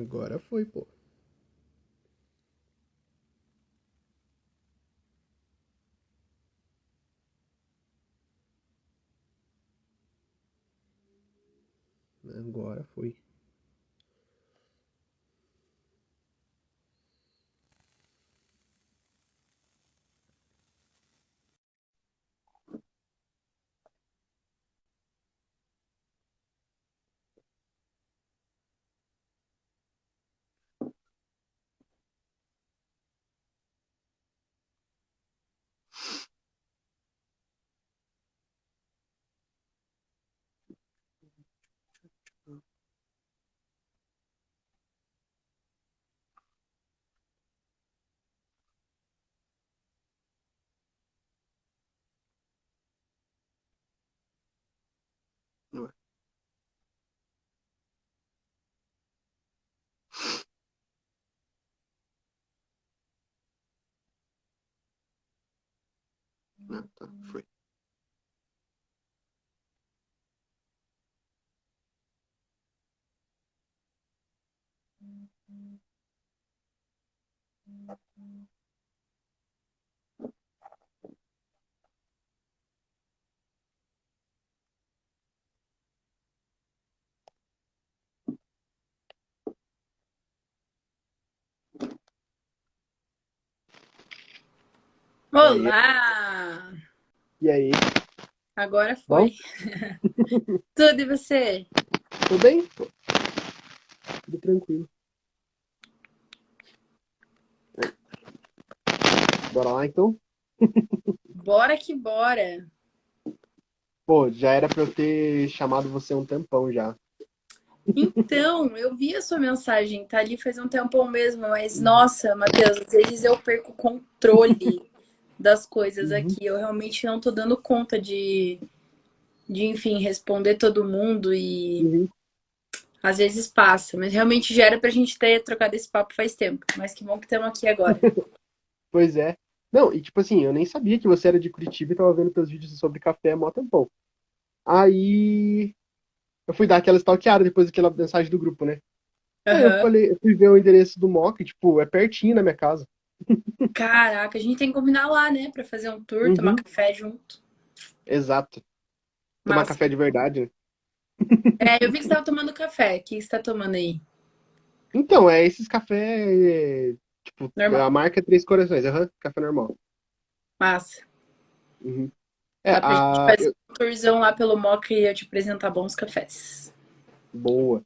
Agora foi, pô. Agora foi. Ah, tá, foi. Olá! E aí? Agora Bom? foi. Tudo e você? Tudo bem? Tudo tranquilo. Bora lá então? Bora que bora. Pô, já era pra eu ter chamado você um tempão já. Então, eu vi a sua mensagem, tá ali faz um tempão mesmo, mas nossa, Matheus, às vezes eu perco o controle das coisas Uhum. aqui. Eu realmente não tô dando conta de, de enfim, responder todo mundo e Uhum. às vezes passa, mas realmente já era pra gente ter trocado esse papo faz tempo. Mas que bom que estamos aqui agora. Pois é. Não, e tipo assim, eu nem sabia que você era de Curitiba e tava vendo teus vídeos sobre café há mó tempão. Aí eu fui dar aquela stalkeada depois daquela mensagem do grupo, né? Aí eu falei, eu fui ver o endereço do Moca, e, tipo, é pertinho da minha casa. Caraca, a gente tem que combinar lá, né, Pra fazer um tour, Uhum. tomar café junto. Exato. Tomar Massa. café de verdade, né? É, eu vi que você tava tomando café. O que você tá tomando aí? Então, é esses café, tipo, Normal. a marca é Três Corações, aham, café normal. Massa. Uhum. É, Dá pra gente a... fazer um tourzão lá pelo Moca e eu te apresentar bons cafés. Boa,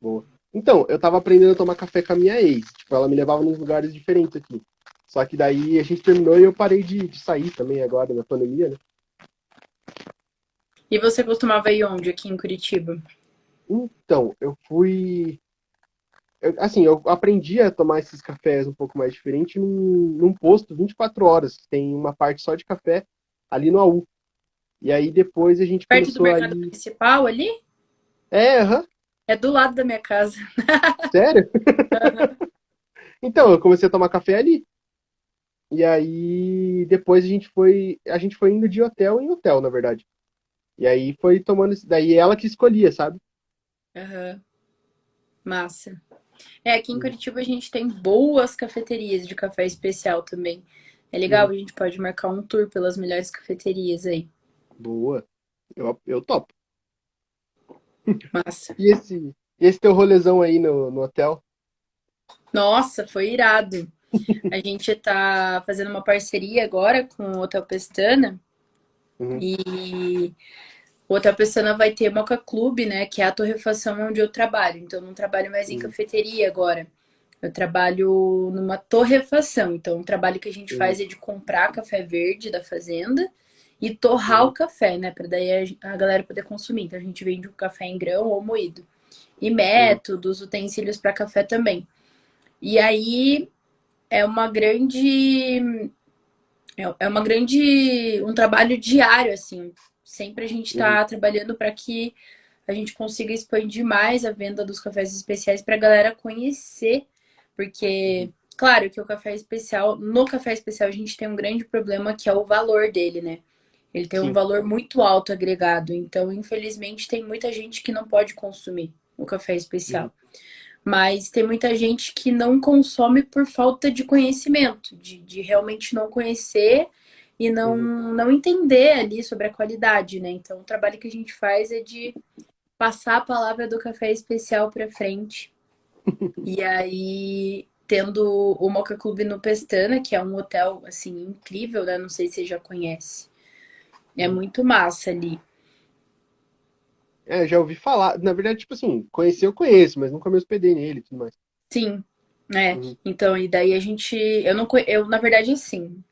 boa. Então, eu tava aprendendo a tomar café com a minha ex. Tipo, ela me levava nos lugares diferentes aqui. Só que daí a gente terminou e eu parei de, de sair também agora na pandemia, né? E você costumava ir onde aqui em Curitiba? Então, eu fui. eu- assim, eu aprendi a tomar esses cafés um pouco mais diferente num, num posto 24 horas. Tem uma parte só de café ali no AU. E aí depois a gente Perto do mercado ir. principal ali? É, aham, É do lado da minha casa. sério? Então, eu comecei a tomar café ali. E aí depois a gente foi, a gente foi indo de hotel em hotel, na verdade. E aí foi tomando, daí ela que escolhia, sabe? Aham. Massa. É, aqui em Uhum. Curitiba a gente tem boas cafeterias de café especial também. É Uhum. legal, a gente pode marcar um tour pelas melhores cafeterias aí. Boa. Eu, eu topo. Massa. E esse, e esse teu rolezão aí no, no hotel? Nossa, foi irado. A gente tá fazendo uma parceria agora com o Hotel Pestana Uhum. e o Hotel Pestana vai ter Moca Clube, né? Que é a torrefação onde eu trabalho. Então, eu não trabalho mais em Uhum. cafeteria agora. Eu trabalho numa torrefação. Então, o trabalho que a gente Uhum. faz é de comprar café verde da fazenda e torrar Uhum. o café, né? Para daí a galera poder consumir. Então, a gente vende o café em grão ou moído. E métodos, utensílios para café também. E aí é uma grande é- é uma grande um trabalho diário assim. Sempre a gente está trabalhando para que a gente consiga expandir mais a venda dos cafés especiais para a galera conhecer, porque claro que o café especial, no café especial a gente tem um grande problema que é o valor dele, né? Ele tem um Sim. valor muito alto agregado, então infelizmente tem muita gente que não pode consumir o café especial. Mas tem muita gente que não consome por falta de conhecimento, de, de realmente não conhecer e não, não entender ali sobre a qualidade, né? Então, o trabalho que a gente faz é de passar a palavra do café especial para frente. e aí, tendo o Mocha Club no Pestana, que é um hotel, assim, incrível, né? Não sei se você já conhece. É uhum. muito massa ali. É, já ouvi falar. Na verdade, tipo assim, conhecer eu conheço, mas nunca me hospedei nele e tudo mais. Sim, é. Uhum. Então, e daí a gente. Eu não eu, na verdade, sim.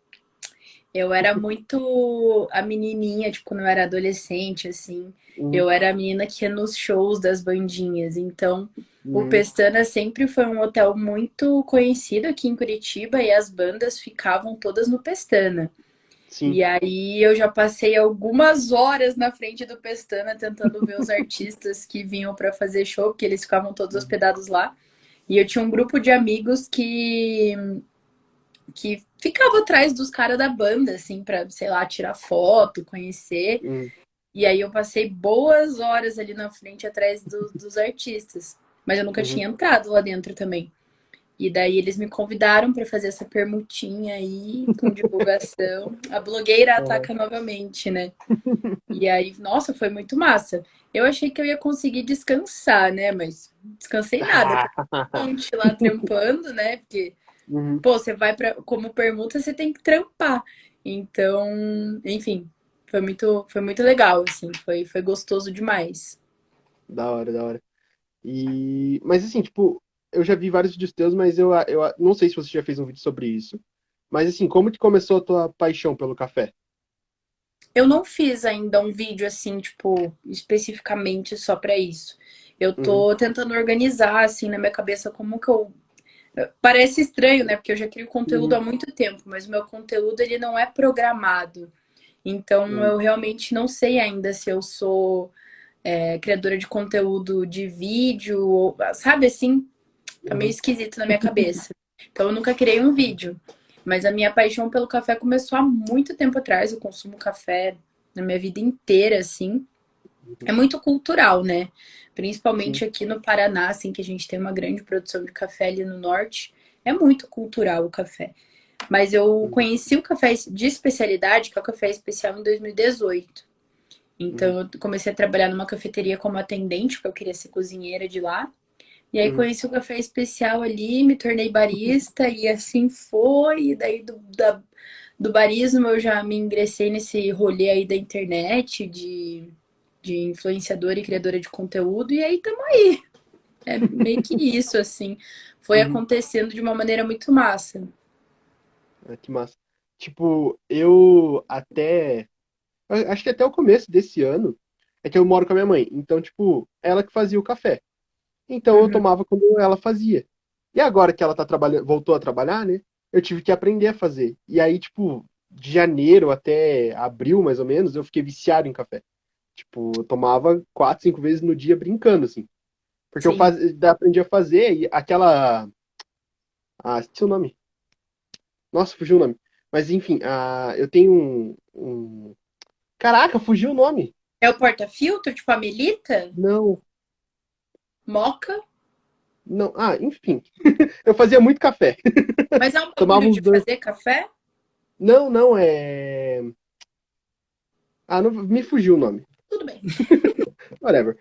Eu era muito a menininha, tipo, quando eu era adolescente, assim. Uhum. Eu era a menina que ia nos shows das bandinhas. Então, uhum. o Pestana sempre foi um hotel muito conhecido aqui em Curitiba e as bandas ficavam todas no Pestana. Sim. E aí eu já passei algumas horas na frente do Pestana tentando ver os artistas que vinham para fazer show, porque eles ficavam todos hospedados lá. E eu tinha um grupo de amigos que que ficava atrás dos caras da banda, assim, para sei lá, tirar foto, conhecer. Hum. E aí eu passei boas horas ali na frente atrás do, dos artistas. Mas eu nunca uhum. tinha entrado lá dentro também. E daí eles me convidaram para fazer essa permutinha aí com divulgação. A blogueira ataca novamente, né? E aí, nossa, foi muito massa. Eu achei que eu ia conseguir descansar, né? Mas descansei nada. Gente lá trampando, né? Porque, uhum. pô, você vai para como permuta, você tem que trampar. Então, enfim, foi muito, foi muito legal, assim, foi, foi gostoso demais. Da hora, da hora. E, mas assim, tipo, eu já vi vários vídeos teus, mas eu, eu não sei se você já fez um vídeo sobre isso. Mas assim, como que começou a tua paixão pelo café? Eu não fiz ainda um vídeo assim, tipo, especificamente só para isso. Eu tô uhum. tentando organizar assim na minha cabeça como que eu Parece estranho, né? Porque eu já crio conteúdo uhum. há muito tempo, mas o meu conteúdo ele não é programado. Então uhum. eu realmente não sei ainda se eu sou é, criadora de conteúdo de vídeo, ou, sabe assim? Tá meio esquisito na minha cabeça. Então eu nunca criei um vídeo. Mas a minha paixão pelo café começou há muito tempo atrás. Eu consumo café na minha vida inteira, assim. É muito cultural, né? Principalmente Sim. aqui no Paraná, assim, que a gente tem uma grande produção de café ali no norte. É muito cultural o café. Mas eu conheci o café de especialidade, que é o café especial, em 2018. Então, eu comecei a trabalhar numa cafeteria como atendente, porque eu queria ser cozinheira de lá. E aí hum. conheci o café especial ali, me tornei barista e assim foi. E daí do, da, do barismo eu já me ingressei nesse rolê aí da internet, de, de influenciadora e criadora de conteúdo, e aí tamo aí. É meio que isso, assim. Foi uhum. acontecendo de uma maneira muito massa. Ah, que massa. Tipo, eu até. Acho que até o começo desse ano é que eu moro com a minha mãe. Então, tipo, ela que fazia o café. Então uhum. eu tomava quando ela fazia. E agora que ela tá trabalhando, voltou a trabalhar, né? Eu tive que aprender a fazer. E aí, tipo, de janeiro até abril, mais ou menos, eu fiquei viciado em café. Tipo, eu tomava quatro, cinco vezes no dia brincando, assim. Porque Sim. eu faz... aprendi a fazer e aquela. Ah, esqueci o nome. Nossa, fugiu o nome. Mas enfim, ah, eu tenho um, um. Caraca, fugiu o nome. É o porta-filtro, tipo a Melita? Não. Moca? Não, ah, enfim. eu fazia muito café. Mas é um bagulho de dois... fazer café? Não, não, é. Ah, não, me fugiu o nome. Tudo bem. Whatever.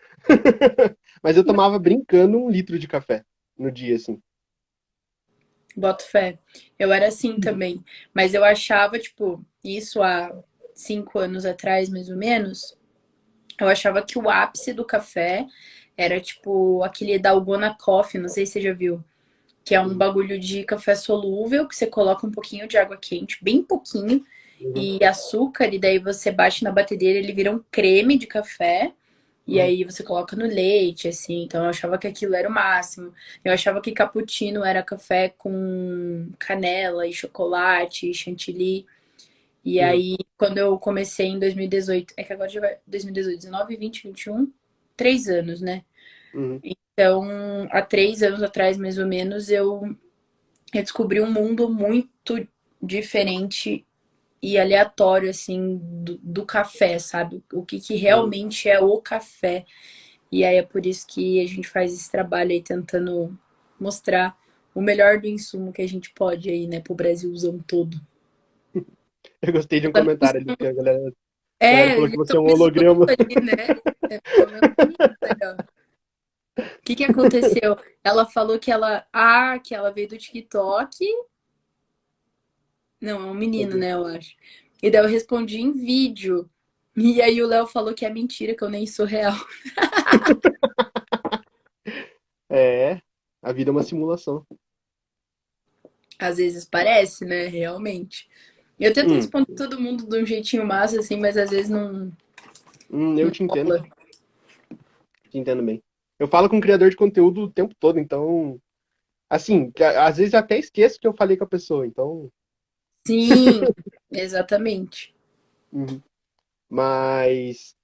Mas eu tomava brincando um litro de café no dia, assim. Boto fé. Eu era assim uhum. também. Mas eu achava, tipo, isso há cinco anos atrás, mais ou menos. Eu achava que o ápice do café era tipo aquele Dalgona Coffee, não sei se você já viu. Que é um bagulho de café solúvel, que você coloca um pouquinho de água quente, bem pouquinho, uhum. e açúcar, e daí você bate na batedeira, ele vira um creme de café. E uhum. aí você coloca no leite, assim. Então eu achava que aquilo era o máximo. Eu achava que cappuccino era café com canela e chocolate e chantilly. E uhum. aí, quando eu comecei em 2018, é que agora já vai 2018, 19, 20, 21, três anos, né? Uhum. Então, há três anos atrás, mais ou menos, eu, eu descobri um mundo muito diferente e aleatório, assim, do, do café, sabe? O que, que realmente é o café. E aí é por isso que a gente faz esse trabalho aí tentando mostrar o melhor do insumo que a gente pode aí, né, pro Brasilzão todo. Eu gostei de um comentário ali que a galera, É, falou que você é um holograma. né? É, legal. O que que aconteceu? Ela falou que ela, ah, que ela veio do TikTok. Não, é um menino, né, eu acho. E daí eu respondi em vídeo. E aí o Léo falou que é mentira, que eu nem sou real. É, a vida é uma simulação. Às vezes parece, né? Realmente. Eu tento Hum, responder todo mundo de um jeitinho massa, assim, mas às vezes não, hum, eu não te entendo, rola. te entendo bem. Eu falo com criador de conteúdo o tempo todo, então, assim, às vezes eu até esqueço que eu falei com a pessoa, então, Sim, exatamente. uhum. Mas,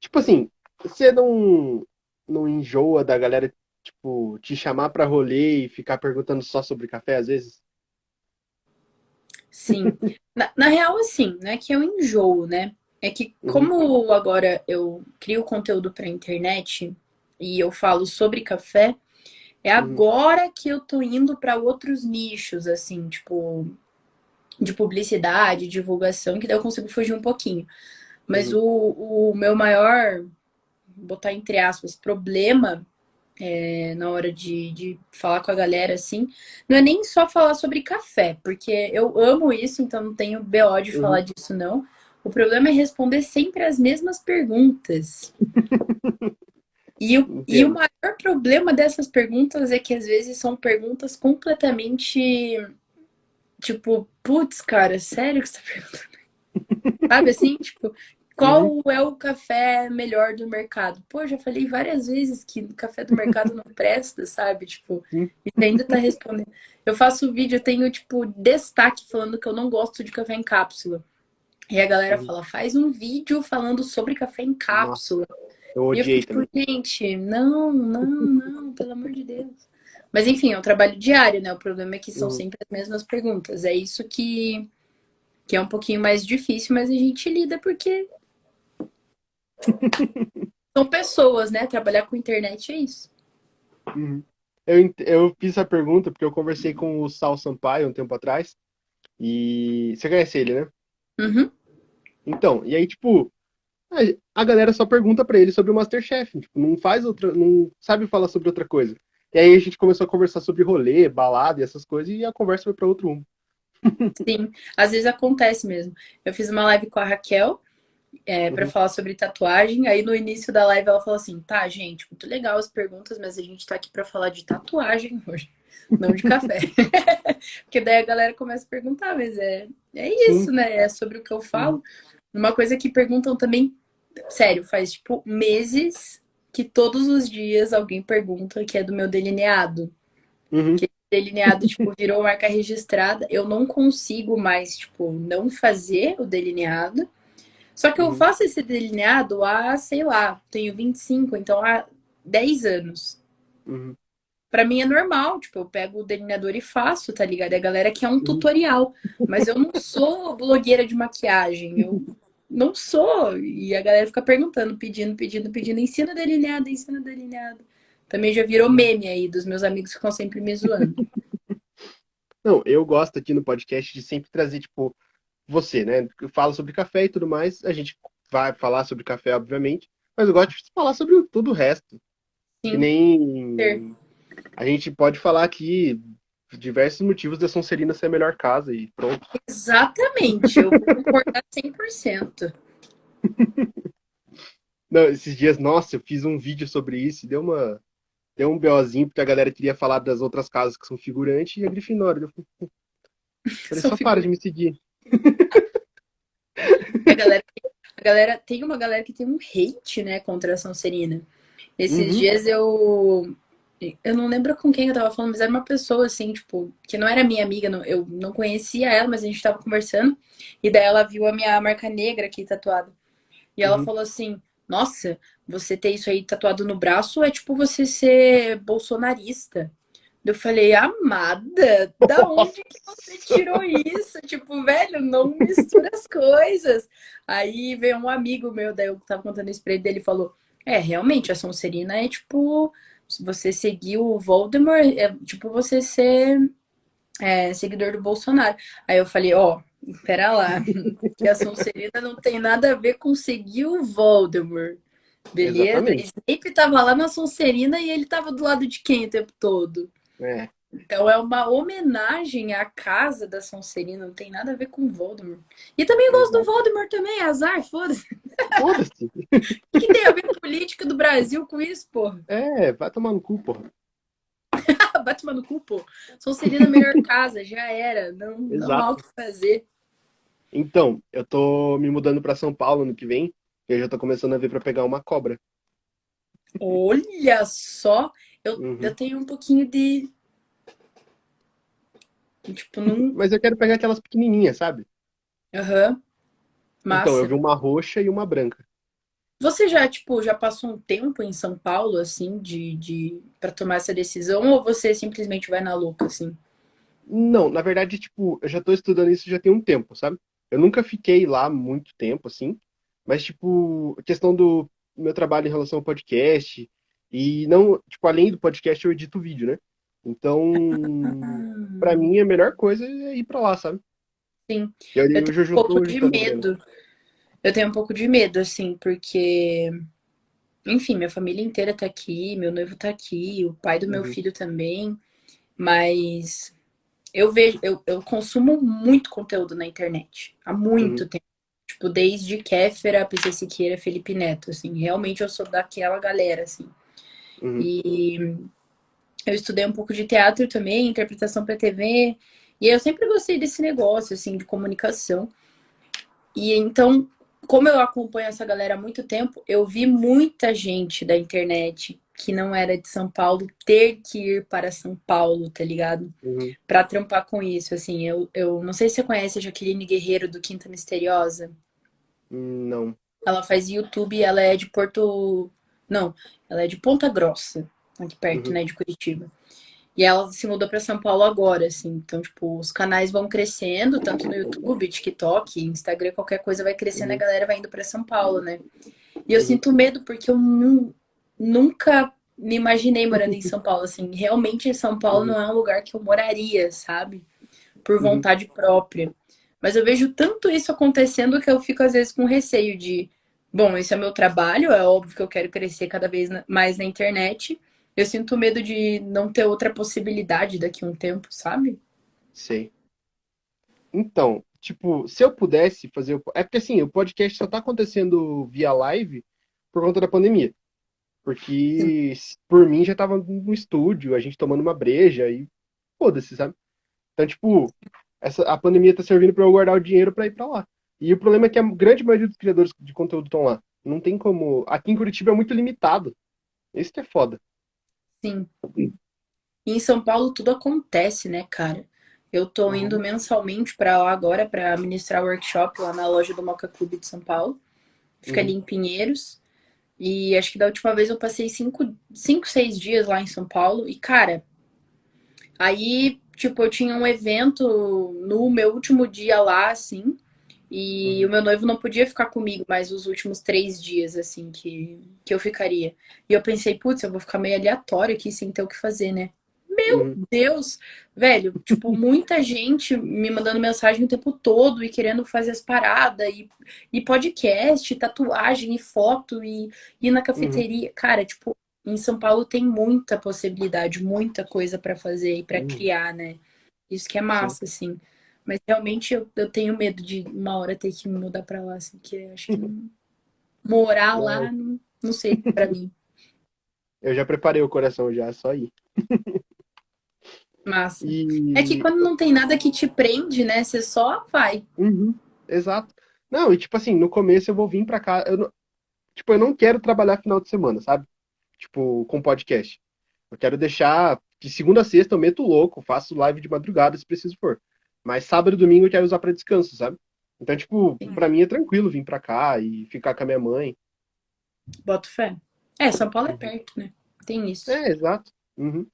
tipo assim, você não, não enjoa da galera, tipo, te chamar pra rolê e ficar perguntando só sobre café às vezes? Sim. Na, na real, assim, não é que eu enjoo, né? É que Uhum, como agora eu crio conteúdo pra internet e eu falo sobre café, é agora que eu tô indo pra outros nichos, assim, tipo, de publicidade, divulgação, que daí eu consigo fugir um pouquinho. Mas uhum, o, o meu maior, botar entre aspas, problema é, na hora de, de falar com a galera, assim, não é nem só falar sobre café, porque eu amo isso, então não tenho BO de falar uhum, disso, não. O problema é responder sempre as mesmas perguntas. E o, e o maior problema dessas perguntas é que às vezes são perguntas completamente, tipo, putz, cara, sério que você tá perguntando? Sabe assim? Tipo, Uhum, qual é o café melhor do mercado? Pô, eu já falei várias vezes que o café do mercado não presta, sabe? Tipo, uhum, e ainda tá respondendo. Eu faço vídeo, eu tenho, tipo, destaque falando que eu não gosto de café em cápsula. E a galera uhum. fala, faz um vídeo falando sobre café em Nossa, cápsula. eu E eu fico odiei tipo, também. gente, não, não, não, pelo amor de Deus. Mas enfim, é um trabalho diário, né? O problema é que são Uhum. sempre as mesmas perguntas. É isso que, que é um pouquinho mais difícil, mas a gente lida porque são pessoas, né? Trabalhar com internet é isso. Uhum. Eu, eu fiz essa pergunta porque eu conversei com o Sal Sampaio um tempo atrás. E você conhece ele, né? Uhum. Então, e aí, tipo, a galera só pergunta pra ele sobre o MasterChef. Tipo, não faz outra, não sabe falar sobre outra coisa. E aí a gente começou a conversar sobre rolê, balada e essas coisas, e a conversa foi pra outro rumo. Sim, às vezes acontece mesmo. Eu fiz uma live com a Raquel, é, para Uhum. falar sobre tatuagem. Aí no início da live ela falou assim: tá, gente, muito legal as perguntas, mas a gente tá aqui para falar de tatuagem hoje, não de café. Porque daí a galera começa a perguntar, mas é, é isso, Sim, né? É sobre o que eu falo. Uma coisa que perguntam também, sério, faz tipo meses que todos os dias alguém pergunta que é do meu delineado. Uhum, Delineado, tipo, virou marca registrada. Eu não consigo mais, tipo, não fazer o delineado. Só que eu uhum, faço esse delineado há, sei lá, tenho 25, então há 10 anos. uhum, Pra mim é normal, tipo, eu pego o delineador e faço, tá ligado? E a galera quer um uhum, tutorial. Mas eu não sou blogueira de maquiagem, eu não sou. E a galera fica perguntando, pedindo, pedindo, pedindo, ensina delineado, ensina delineado. Também já virou uhum. meme aí dos meus amigos que ficam sempre me zoando. Não, eu gosto aqui no podcast de sempre trazer, tipo, você, né? Eu falo sobre café e tudo mais. A gente vai falar sobre café, obviamente, mas eu gosto de falar sobre tudo o resto. Que Sim, ter. nem a gente pode falar aqui diversos motivos da Sonserina ser a melhor casa e pronto. Exatamente, eu vou concordar 100%. Não, esses dias, nossa, eu fiz um vídeo sobre isso e deu uma, deu um BOzinho, porque a galera queria falar das outras casas que são figurantes e a Grifinória. Eu falei, São só para de me seguir. A galera, a galera, tem uma galera que tem um hate, né, contra a Sonserina. Esses Uhum, dias eu. Eu não lembro com quem eu tava falando, mas era uma pessoa assim, tipo, que não era minha amiga, não- eu não conhecia ela, mas a gente tava conversando. E daí ela viu a minha marca negra aqui tatuada. E ela uhum. falou assim: Nossa, você ter isso aí tatuado no braço é tipo você ser bolsonarista. Eu falei, amada, da onde que você tirou isso? Tipo, velho, não mistura as coisas. Aí veio um amigo meu, daí eu tava contando isso pra ele, ele falou: É, realmente, a Sonserina é tipo você seguir o Voldemort é tipo você ser é, seguidor do Bolsonaro. Aí eu falei, ó, oh, pera lá, que a Sonserina não tem nada a ver com seguir o Voldemort. Beleza? Exatamente. Snape tava lá na Sonserina e ele tava do lado de quem o tempo todo? É. Então é uma homenagem à casa da Sonserina, não tem nada a ver com Voldemort. E também gosto do Voldemort também, azar, foda-se. Foda-se. O que tem a ver com política do Brasil com isso, porra? É, vai tomar no cu, porra. vai tomar no cu, pô. Sonserina é melhor casa, já era. Não, não há o que fazer. Então, eu tô me mudando para São Paulo no que vem, e eu já tô começando a ver para pegar uma cobra. Olha só, eu, uhum. eu tenho um pouquinho de Tipo, não... Mas eu quero pegar aquelas pequenininhas, sabe? Aham. Uhum. Então, eu vi uma roxa e uma branca. Você já, tipo, já passou um tempo em São Paulo, assim, de, de para tomar essa decisão, ou você simplesmente vai na louca, assim? Não, na verdade, tipo, eu já tô estudando isso já tem um tempo, sabe? Eu nunca fiquei lá muito tempo, assim, mas, tipo, a questão do meu trabalho em relação ao podcast, e não, tipo, além do podcast, eu edito vídeo, né? Então, para mim, a melhor coisa é ir para lá, sabe? Sim. Eu, eu tenho um pouco de medo. Eu tenho um pouco de medo, assim, porque. Enfim, minha família inteira tá aqui, meu noivo tá aqui, o pai do meu uhum. filho também. Mas eu vejo, eu, eu consumo muito conteúdo na internet. Há muito uhum. tempo. Tipo, desde Kéfera, PC Siqueira, Felipe Neto, assim. Realmente eu sou daquela galera, assim. Uhum. E eu estudei um pouco de teatro também, interpretação para TV, e eu sempre gostei desse negócio, assim, de comunicação. E então, como eu acompanho essa galera há muito tempo, eu vi muita gente da internet que não era de São Paulo ter que ir para São Paulo, tá ligado? Uhum. Pra trampar com isso, assim. Eu, eu não sei se você conhece a Jaqueline Guerreiro do Quinta Misteriosa. Não. Ela faz YouTube, ela é de Porto. Não, ela é de Ponta Grossa aqui perto, uhum. né, de Curitiba. E ela se mudou para São Paulo agora, assim. Então, tipo, os canais vão crescendo, tanto no YouTube, TikTok, Instagram, qualquer coisa vai crescendo, uhum. a galera vai indo para São Paulo, né? E eu uhum. sinto medo porque eu nu nunca me imaginei morando em São Paulo, assim. Realmente, São Paulo uhum. não é um lugar que eu moraria, sabe? Por uhum. vontade própria. Mas eu vejo tanto isso acontecendo que eu fico, às vezes, com receio de... Bom, esse é meu trabalho, é óbvio que eu quero crescer cada vez mais na internet eu sinto medo de não ter outra possibilidade daqui a um tempo, sabe? Sei. Então, tipo, se eu pudesse fazer. O... É porque assim, o podcast só tá acontecendo via live por conta da pandemia. Porque por mim já tava no estúdio, a gente tomando uma breja e foda-se, sabe? Então, tipo, essa, a pandemia tá servindo para eu guardar o dinheiro para ir para lá. E o problema é que a grande maioria dos criadores de conteúdo estão lá. Não tem como. Aqui em Curitiba é muito limitado. Isso que é foda. Sim. E em São Paulo tudo acontece, né, cara? Eu tô uhum. indo mensalmente para lá agora para ministrar workshop lá na loja do Moca Clube de São Paulo. Fica uhum. ali em Pinheiros. E acho que da última vez eu passei cinco, cinco, seis dias lá em São Paulo. E, cara, aí, tipo, eu tinha um evento no meu último dia lá, assim. E uhum. o meu noivo não podia ficar comigo mais os últimos três dias, assim, que, que eu ficaria. E eu pensei, putz, eu vou ficar meio aleatório aqui sem ter o que fazer, né? Meu uhum. Deus! Velho, tipo, muita gente me mandando mensagem o tempo todo e querendo fazer as paradas, e, e podcast, e tatuagem, e foto, e ir na cafeteria. Uhum. Cara, tipo, em São Paulo tem muita possibilidade, muita coisa para fazer e para uhum. criar, né? Isso que é massa, Sim. assim. Mas realmente eu, eu tenho medo de uma hora ter que me mudar pra lá, assim, que acho que morar lá, não, não sei pra mim. Eu já preparei o coração já, só ir. Massa. E... É que quando não tem nada que te prende, né? Você só vai. Uhum, exato. Não, e tipo assim, no começo eu vou vir pra cá. Eu não... Tipo, eu não quero trabalhar final de semana, sabe? Tipo, com podcast. Eu quero deixar de segunda a sexta eu meto louco, faço live de madrugada se preciso for. Mas sábado e domingo eu quero usar para descanso, sabe? Então, tipo, para mim é tranquilo vir para cá e ficar com a minha mãe. Boto fé. É, São Paulo é perto, né? Tem isso. É, exato. Uhum.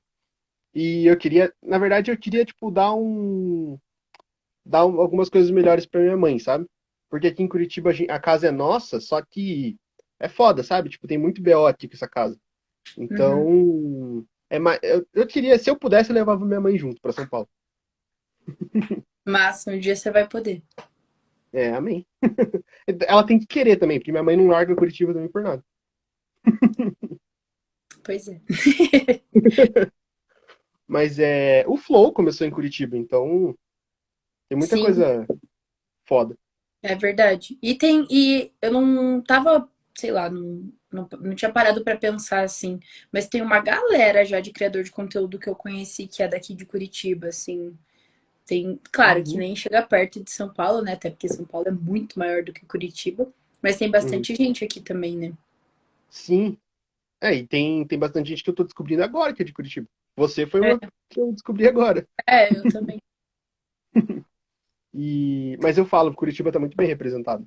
E eu queria, na verdade, eu queria, tipo, dar um. dar algumas coisas melhores para minha mãe, sabe? Porque aqui em Curitiba a casa é nossa, só que é foda, sabe? Tipo, tem muito BO aqui com essa casa. Então, uhum. é mais, eu, eu queria, se eu pudesse, eu levava minha mãe junto para São Paulo. Mas um dia você vai poder. É, amém. Ela tem que querer também, porque minha mãe não larga Curitiba também por nada. Pois é. Mas é, o Flow começou em Curitiba, então tem muita Sim. coisa foda. É verdade. E tem e eu não tava, sei lá, não, não, não tinha parado para pensar assim, mas tem uma galera já de criador de conteúdo que eu conheci que é daqui de Curitiba, assim. Tem, claro, uhum. que nem chega perto de São Paulo, né? Até porque São Paulo é muito maior do que Curitiba, mas tem bastante uhum. gente aqui também, né? Sim. É, e tem, tem bastante gente que eu tô descobrindo agora que é de Curitiba. Você foi é. uma que eu descobri agora. É, eu também. e... Mas eu falo, Curitiba tá muito bem representado.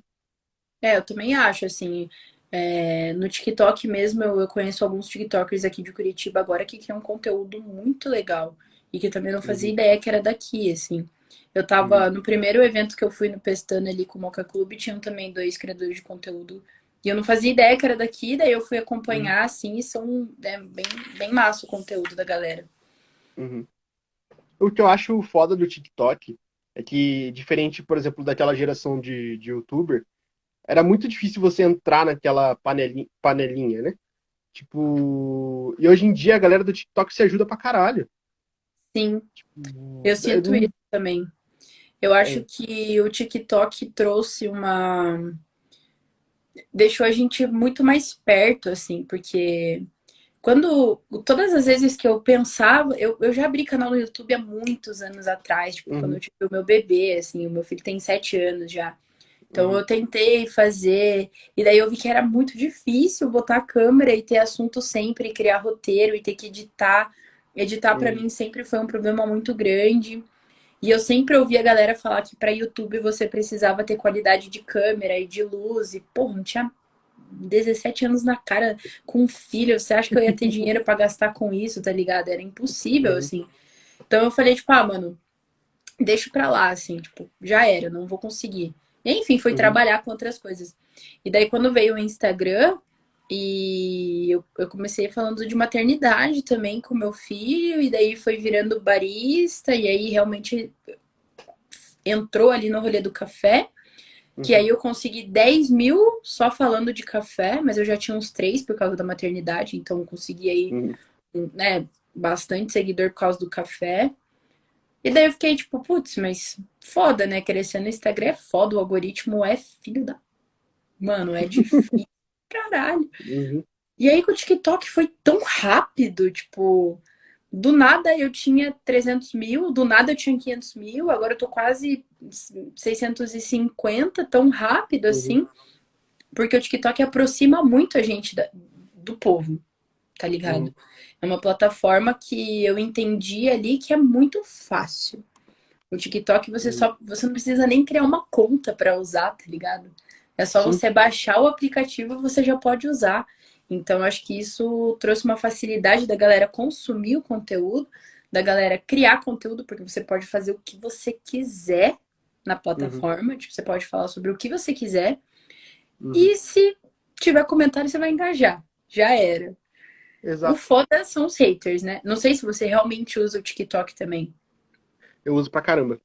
É, eu também acho, assim. É... no TikTok mesmo, eu, eu conheço alguns TikTokers aqui de Curitiba agora que criam um conteúdo muito legal. E que eu também não fazia uhum. ideia que era daqui, assim. Eu tava uhum. no primeiro evento que eu fui no Pestana ali com o Moca Clube, tinham também dois criadores de conteúdo e eu não fazia ideia que era daqui, daí eu fui acompanhar, uhum. assim, e são é, bem, bem massa o conteúdo da galera. Uhum. O que eu acho foda do TikTok é que, diferente, por exemplo, daquela geração de, de youtuber, era muito difícil você entrar naquela panelinha, panelinha, né? Tipo. E hoje em dia a galera do TikTok se ajuda pra caralho. Sim. Eu sinto é... isso também. Eu acho é. que o TikTok trouxe uma deixou a gente muito mais perto, assim, porque quando todas as vezes que eu pensava, eu, eu já abri canal no YouTube há muitos anos atrás, tipo, uhum. quando eu tive o meu bebê, assim, o meu filho tem sete anos já. Então uhum. eu tentei fazer, e daí eu vi que era muito difícil botar a câmera e ter assunto sempre, criar roteiro e ter que editar. Editar para mim sempre foi um problema muito grande. E eu sempre ouvi a galera falar que para YouTube você precisava ter qualidade de câmera e de luz. E, porra, não tinha 17 anos na cara com um filho. Você acha que eu ia ter dinheiro para gastar com isso, tá ligado? Era impossível, uhum. assim. Então eu falei, tipo, ah, mano, deixa pra lá, assim, tipo, já era, não vou conseguir. E, enfim, fui uhum. trabalhar com outras coisas. E daí, quando veio o Instagram, e eu, eu, comecei falando de maternidade também com meu filho, e daí foi virando barista, e aí realmente entrou ali no rolê do café. Que uhum. aí eu consegui 10 mil só falando de café, mas eu já tinha uns três por causa da maternidade, então consegui aí, uhum. né, bastante seguidor por causa do café. E daí eu fiquei tipo, putz, mas foda, né? Crescer no Instagram é foda, o algoritmo é filho da. Mano, é difícil caralho. Uhum. E aí com o TikTok foi tão rápido, tipo, do nada eu tinha 300 mil, do nada eu tinha 500 mil, agora eu tô quase 650, tão rápido uhum. assim, porque o TikTok aproxima muito a gente da, do povo, tá ligado? Uhum. É uma plataforma que eu entendi ali que é muito fácil. O TikTok você uhum. só você não precisa nem criar uma conta para usar, tá ligado? É só Sim. você baixar o aplicativo e você já pode usar. Então, acho que isso trouxe uma facilidade da galera consumir o conteúdo, da galera criar conteúdo, porque você pode fazer o que você quiser na plataforma. Uhum. Tipo, você pode falar sobre o que você quiser. Uhum. E se tiver comentário, você vai engajar. Já era. Exato. O foda são os haters, né? Não sei se você realmente usa o TikTok também. Eu uso pra caramba.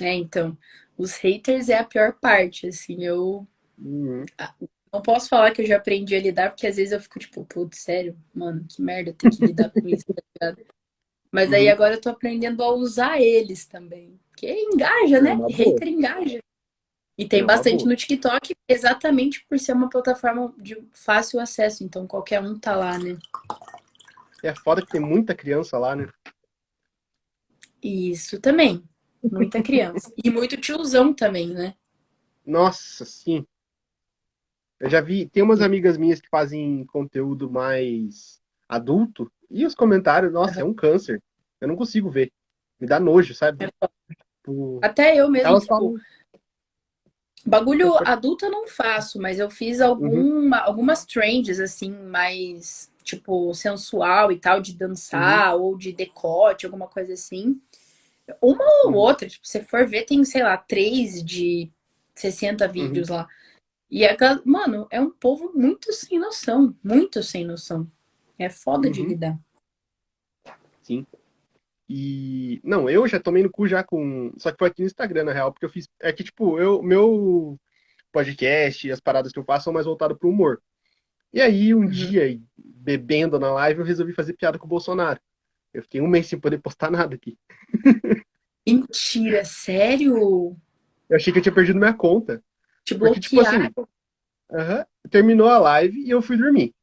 É, então os haters é a pior parte, assim, eu uhum. não posso falar que eu já aprendi a lidar, porque às vezes eu fico tipo, putz, sério, mano, que merda ter que lidar com isso, tá ligado? Mas uhum. aí agora eu tô aprendendo a usar eles também, porque engaja, é né? Hater engaja. E tem é bastante boa. no TikTok, exatamente por ser uma plataforma de fácil acesso, então qualquer um tá lá, né? É foda que tem muita criança lá, né? Isso também. Muita criança. e muito tiozão também, né? Nossa, sim. Eu já vi, tem umas amigas minhas que fazem conteúdo mais adulto e os comentários, nossa, uhum. é um câncer. Eu não consigo ver. Me dá nojo, sabe? É tipo, Até eu mesmo, tipo, falam... bagulho adulto eu não faço, mas eu fiz alguma, uhum. algumas trends assim, mais tipo sensual e tal, de dançar uhum. ou de decote, alguma coisa assim. Uma ou uhum. outra, tipo, se for ver, tem, sei lá, três de 60 uhum. vídeos uhum. lá. E é, mano, é um povo muito sem noção, muito sem noção. É foda uhum. de lidar. Sim. E. Não, eu já tomei no cu já com. Só que foi aqui no Instagram, na real, porque eu fiz. É que, tipo, eu, meu podcast e as paradas que eu faço são mais voltadas pro humor. E aí, um uhum. dia, bebendo na live, eu resolvi fazer piada com o Bolsonaro. Eu fiquei um mês sem poder postar nada aqui. Mentira, sério? Eu achei que eu tinha perdido minha conta. Te Porque, tipo assim, uh -huh, terminou a live e eu fui dormir.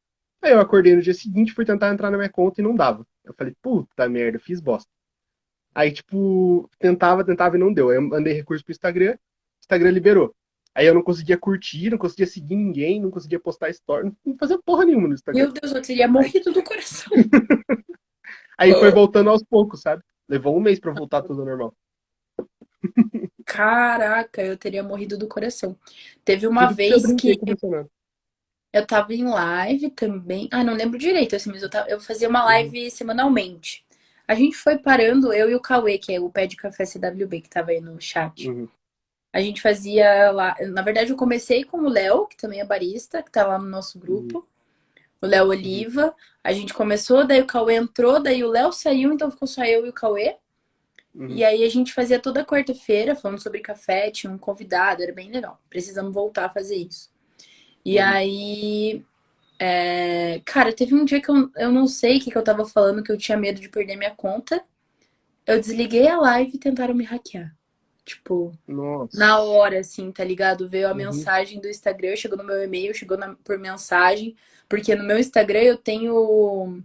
Aí eu acordei no dia seguinte, fui tentar entrar na minha conta e não dava. Eu falei, puta merda, fiz bosta. Aí, tipo, tentava, tentava e não deu. Aí eu mandei recurso pro Instagram, o Instagram liberou. Aí eu não conseguia curtir, não conseguia seguir ninguém, não conseguia postar story, não fazia porra nenhuma no Instagram. Meu Deus, eu teria morrido do coração. Aí foi voltando aos poucos, sabe? Levou um mês para voltar tudo normal. Caraca, eu teria morrido do coração. Teve uma Tudo vez que, eu tava em live também. Ah, não lembro direito, assim, mas eu, tava... eu fazia uma live uhum. semanalmente. A gente foi parando, eu e o Cauê, que é o pé de café CWB, que tava aí no chat. Uhum. A gente fazia lá. Na verdade, eu comecei com o Léo, que também é barista, que tá lá no nosso grupo. Uhum. O Léo Oliva. A gente começou, daí o Cauê entrou, daí o Léo saiu, então ficou só eu e o Cauê. Uhum. E aí a gente fazia toda quarta-feira falando sobre café, tinha um convidado, era bem legal. Precisamos voltar a fazer isso. E uhum. aí. É... Cara, teve um dia que eu, eu não sei o que, que eu tava falando, que eu tinha medo de perder minha conta. Eu desliguei a live e tentaram me hackear. Tipo, Nossa. na hora, assim, tá ligado? Veio a uhum. mensagem do Instagram, chegou no meu e-mail, chegou na, por mensagem. Porque no meu Instagram eu tenho.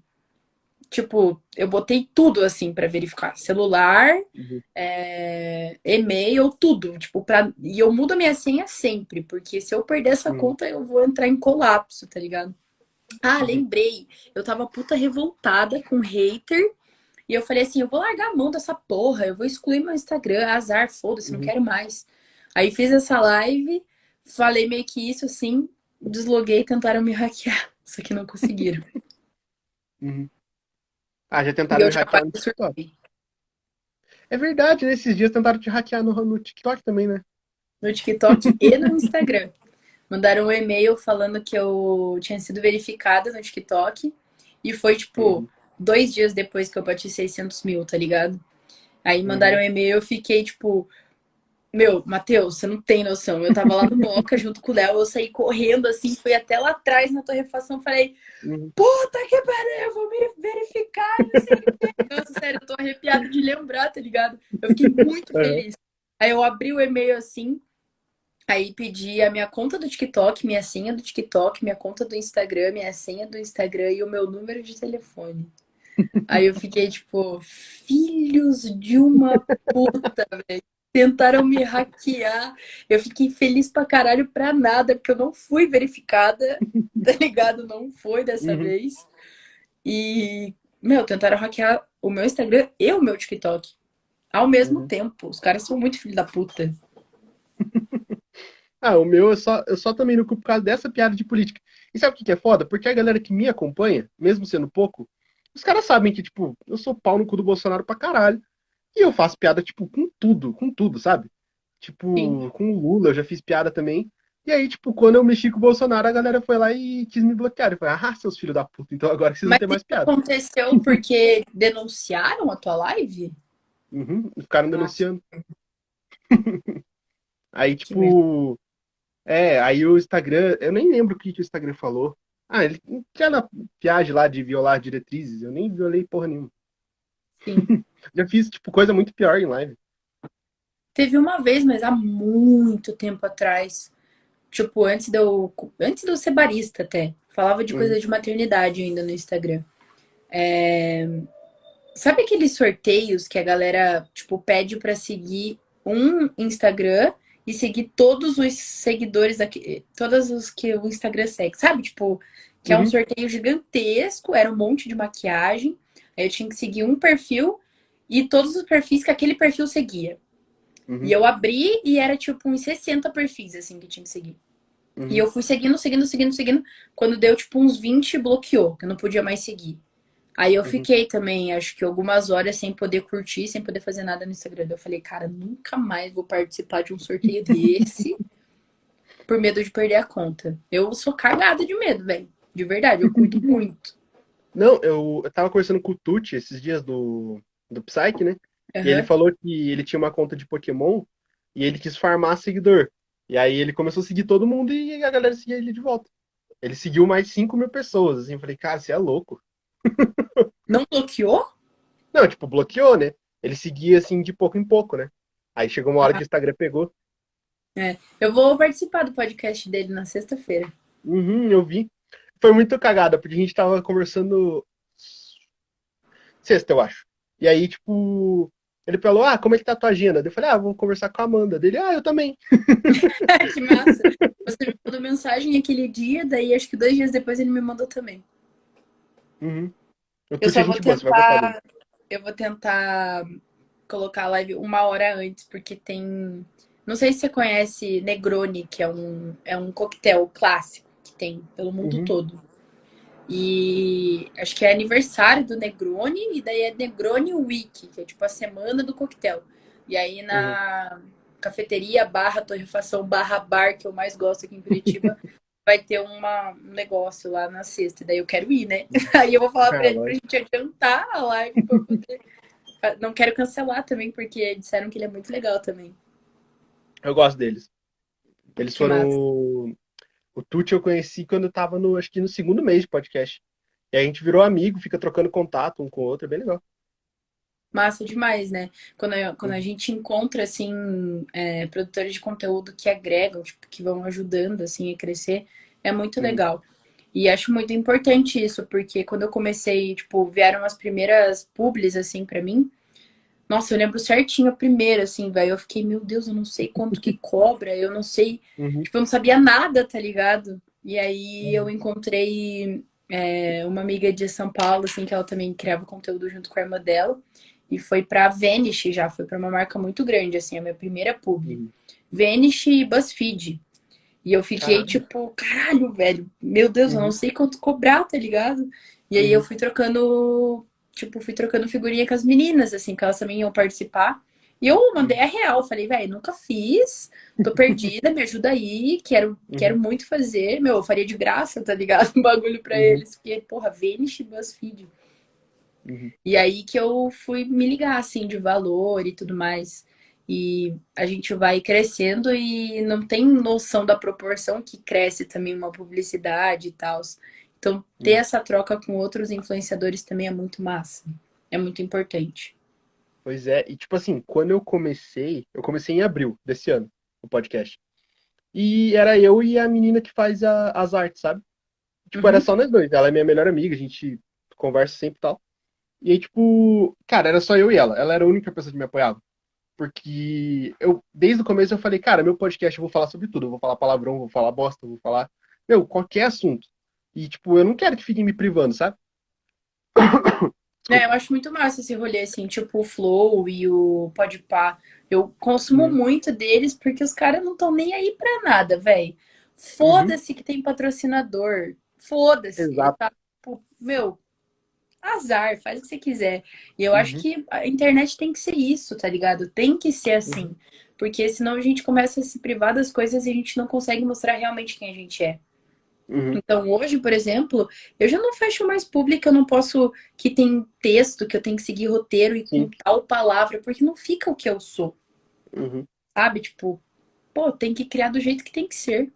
Tipo, eu botei tudo assim para verificar. Celular, uhum. é, e-mail, tudo. Tipo, pra... E eu mudo a minha senha sempre, porque se eu perder essa uhum. conta, eu vou entrar em colapso, tá ligado? Ah, uhum. lembrei. Eu tava puta revoltada com hater e eu falei assim: eu vou largar a mão dessa porra, eu vou excluir meu Instagram, azar, foda-se, uhum. não quero mais. Aí fiz essa live, falei meio que isso assim, desloguei e tentaram me hackear, só que não conseguiram. uhum. Ah, já tentaram me hackear no TikTok. É verdade, nesses dias tentaram te hackear no, no TikTok também, né? No TikTok e no Instagram. Mandaram um e-mail falando que eu tinha sido verificada no TikTok. E foi, tipo, uhum dois dias depois que eu bati 600 mil, tá ligado? Aí mandaram uhum. um e-mail, eu fiquei tipo, meu, Matheus, você não tem noção. Eu tava lá no Moca junto com o Léo, eu saí correndo assim, fui até lá atrás na torrefação, falei, uhum. puta que pariu, eu vou me verificar, não sei o que. Nossa, sério, eu tô arrepiado de lembrar, tá ligado? Eu fiquei muito é. feliz. Aí eu abri o e-mail assim, Aí pedi a minha conta do TikTok, minha senha do TikTok, minha conta do Instagram, minha senha do Instagram e o meu número de telefone. Aí eu fiquei tipo, filhos de uma puta, velho. Tentaram me hackear. Eu fiquei feliz pra caralho pra nada, porque eu não fui verificada, tá ligado? Não foi dessa uhum. vez. E, meu, tentaram hackear o meu Instagram e o meu TikTok. Ao mesmo uhum. tempo. Os caras são muito filho da puta. ah, o meu eu só, eu só também no cu por causa dessa piada de política. E sabe o que é foda? Porque a galera que me acompanha, mesmo sendo pouco, os caras sabem que, tipo, eu sou pau no cu do Bolsonaro pra caralho. E eu faço piada, tipo, com tudo, com tudo, sabe? Tipo, Sim. com o Lula eu já fiz piada também. E aí, tipo, quando eu mexi com o Bolsonaro, a galera foi lá e quis me bloquear. Eu falei, ah, seus filhos da puta, então agora vocês Mas não tem mais piada. aconteceu porque denunciaram a tua live? Uhum, ficaram denunciando. aí, tipo. É, aí o Instagram, eu nem lembro o que, que o Instagram falou. Ah, ele aquela viagem lá de violar diretrizes, eu nem violei porra nenhuma. Sim. Já fiz, tipo, coisa muito pior em live. Teve uma vez, mas há muito tempo atrás. Tipo, antes de eu, antes de eu ser barista até. Falava de coisa hum. de maternidade ainda no Instagram. É... Sabe aqueles sorteios que a galera, tipo, pede para seguir um Instagram e seguir todos os seguidores aqui, todos os que o Instagram segue, sabe? Tipo, que uhum. é um uhum. sorteio gigantesco, era um monte de maquiagem. Aí eu tinha que seguir um perfil e todos os perfis que aquele perfil seguia. Uhum. E eu abri e era tipo uns 60 perfis, assim, que tinha que seguir. Uhum. E eu fui seguindo, seguindo, seguindo, seguindo. Quando deu tipo uns 20, bloqueou, que eu não podia mais seguir. Aí eu uhum. fiquei também, acho que algumas horas sem poder curtir, sem poder fazer nada no Instagram. Eu falei, cara, nunca mais vou participar de um sorteio desse por medo de perder a conta. Eu sou cagada de medo, velho. De verdade, eu cuido muito. Não, eu, eu tava conversando com o Tucci esses dias do, do Psyche, né? Uhum. E ele falou que ele tinha uma conta de Pokémon e ele quis farmar seguidor. E aí ele começou a seguir todo mundo e a galera seguia ele de volta. Ele seguiu mais 5 mil pessoas, assim. Eu falei, cara, você é louco. Não bloqueou? Não, tipo, bloqueou, né? Ele seguia, assim, de pouco em pouco, né? Aí chegou uma hora que o Instagram pegou. É. Eu vou participar do podcast dele na sexta-feira. Uhum, eu vi. Foi muito cagada, porque a gente tava conversando sexta, eu acho. E aí, tipo, ele falou, ah, como é que tá a tua agenda? Eu falei, ah, vou conversar com a Amanda. Dele, ah, eu também. que massa. Você me mandou mensagem aquele dia, daí acho que dois dias depois ele me mandou também. Uhum. Eu, Eu só vou tentar. Eu vou tentar colocar a live uma hora antes, porque tem. Não sei se você conhece Negroni, que é um, é um coquetel clássico que tem pelo mundo Uhum. todo. E acho que é aniversário do Negroni, e daí é Negroni Week, que é tipo a semana do coquetel. E aí na cafeteria barra torrefação barra bar, que eu mais gosto aqui em Curitiba, vai ter uma, um negócio lá na sexta. E daí eu quero ir, né? Aí eu vou falar pra ele pra gente adiantar a live. Não quero cancelar também, porque disseram que ele é muito legal também. Eu gosto deles. Eles Que foram. massa. O Tuti eu conheci quando eu tava no, acho que no segundo mês de podcast. E a gente virou amigo, fica trocando contato um com o outro, é bem legal. Massa demais, né? Quando a, quando a gente encontra, assim, é, produtores de conteúdo que agregam, tipo, que vão ajudando, assim, a crescer, é muito Uhum. legal. E acho muito importante isso, porque quando eu comecei, tipo, vieram as primeiras publis, assim, pra mim. Nossa, eu lembro certinho a primeira, assim, velho. Eu fiquei, meu Deus, eu não sei quanto que cobra, eu não sei. Uhum. Tipo, eu não sabia nada, tá ligado? E aí eu encontrei é, uma amiga de São Paulo, assim, que ela também criava conteúdo junto com a irmã dela. E foi pra Vanish já, foi pra uma marca muito grande, assim, a minha primeira publi. Uhum. Vanish e BuzzFeed. E eu fiquei Caramba. tipo, caralho, velho, meu Deus, eu Uhum. não sei quanto cobrar, tá ligado? E aí eu Uhum. fui trocando, tipo, fui trocando figurinha com as meninas, assim, que elas também iam participar. E eu mandei a real, falei, velho, nunca fiz, tô perdida, me ajuda aí, quero, Uhum. quero muito fazer. Meu, eu faria de graça, tá ligado? Um bagulho pra Uhum. eles, porque, porra, Vanish e BuzzFeed. Uhum. E aí que eu fui me ligar, assim, de valor e tudo mais. E a gente vai crescendo e não tem noção da proporção que cresce também uma publicidade e tal. Então, ter essa troca com outros influenciadores também é muito massa. É muito importante. Pois é, e tipo assim, quando eu comecei, eu comecei em abril desse ano, o podcast. E era eu e a menina que faz a- as artes, sabe? Tipo, era Uhum. só nós dois. Ela é minha melhor amiga, a gente conversa sempre e tal. E aí, tipo, cara, era só eu e ela. Ela era a única pessoa que me apoiava. Porque eu, desde o começo, eu falei, cara, meu podcast eu vou falar sobre tudo. Eu vou falar palavrão, vou falar bosta, vou falar, meu, qualquer assunto. E, tipo, eu não quero que fiquem me privando, sabe? É, eu acho muito massa esse rolê, assim, tipo o Flow e o Podpah. Eu consumo Uhum. muito deles porque os caras não estão nem aí pra nada, velho. Foda-se que tem patrocinador. Foda-se. Exato. Tá, tipo, meu, azar, faz o que você quiser. E eu Uhum. acho que a internet tem que ser isso, tá ligado? Tem que ser assim. Porque senão a gente começa a se privar das coisas e a gente não consegue mostrar realmente quem a gente é. Uhum, Então, hoje, por exemplo, eu já não fecho mais público, eu não posso que tem texto, que eu tenho que seguir roteiro e com tal palavra, porque não fica o que eu sou, uhum, sabe? Tipo, pô, tem que criar do jeito que tem que ser.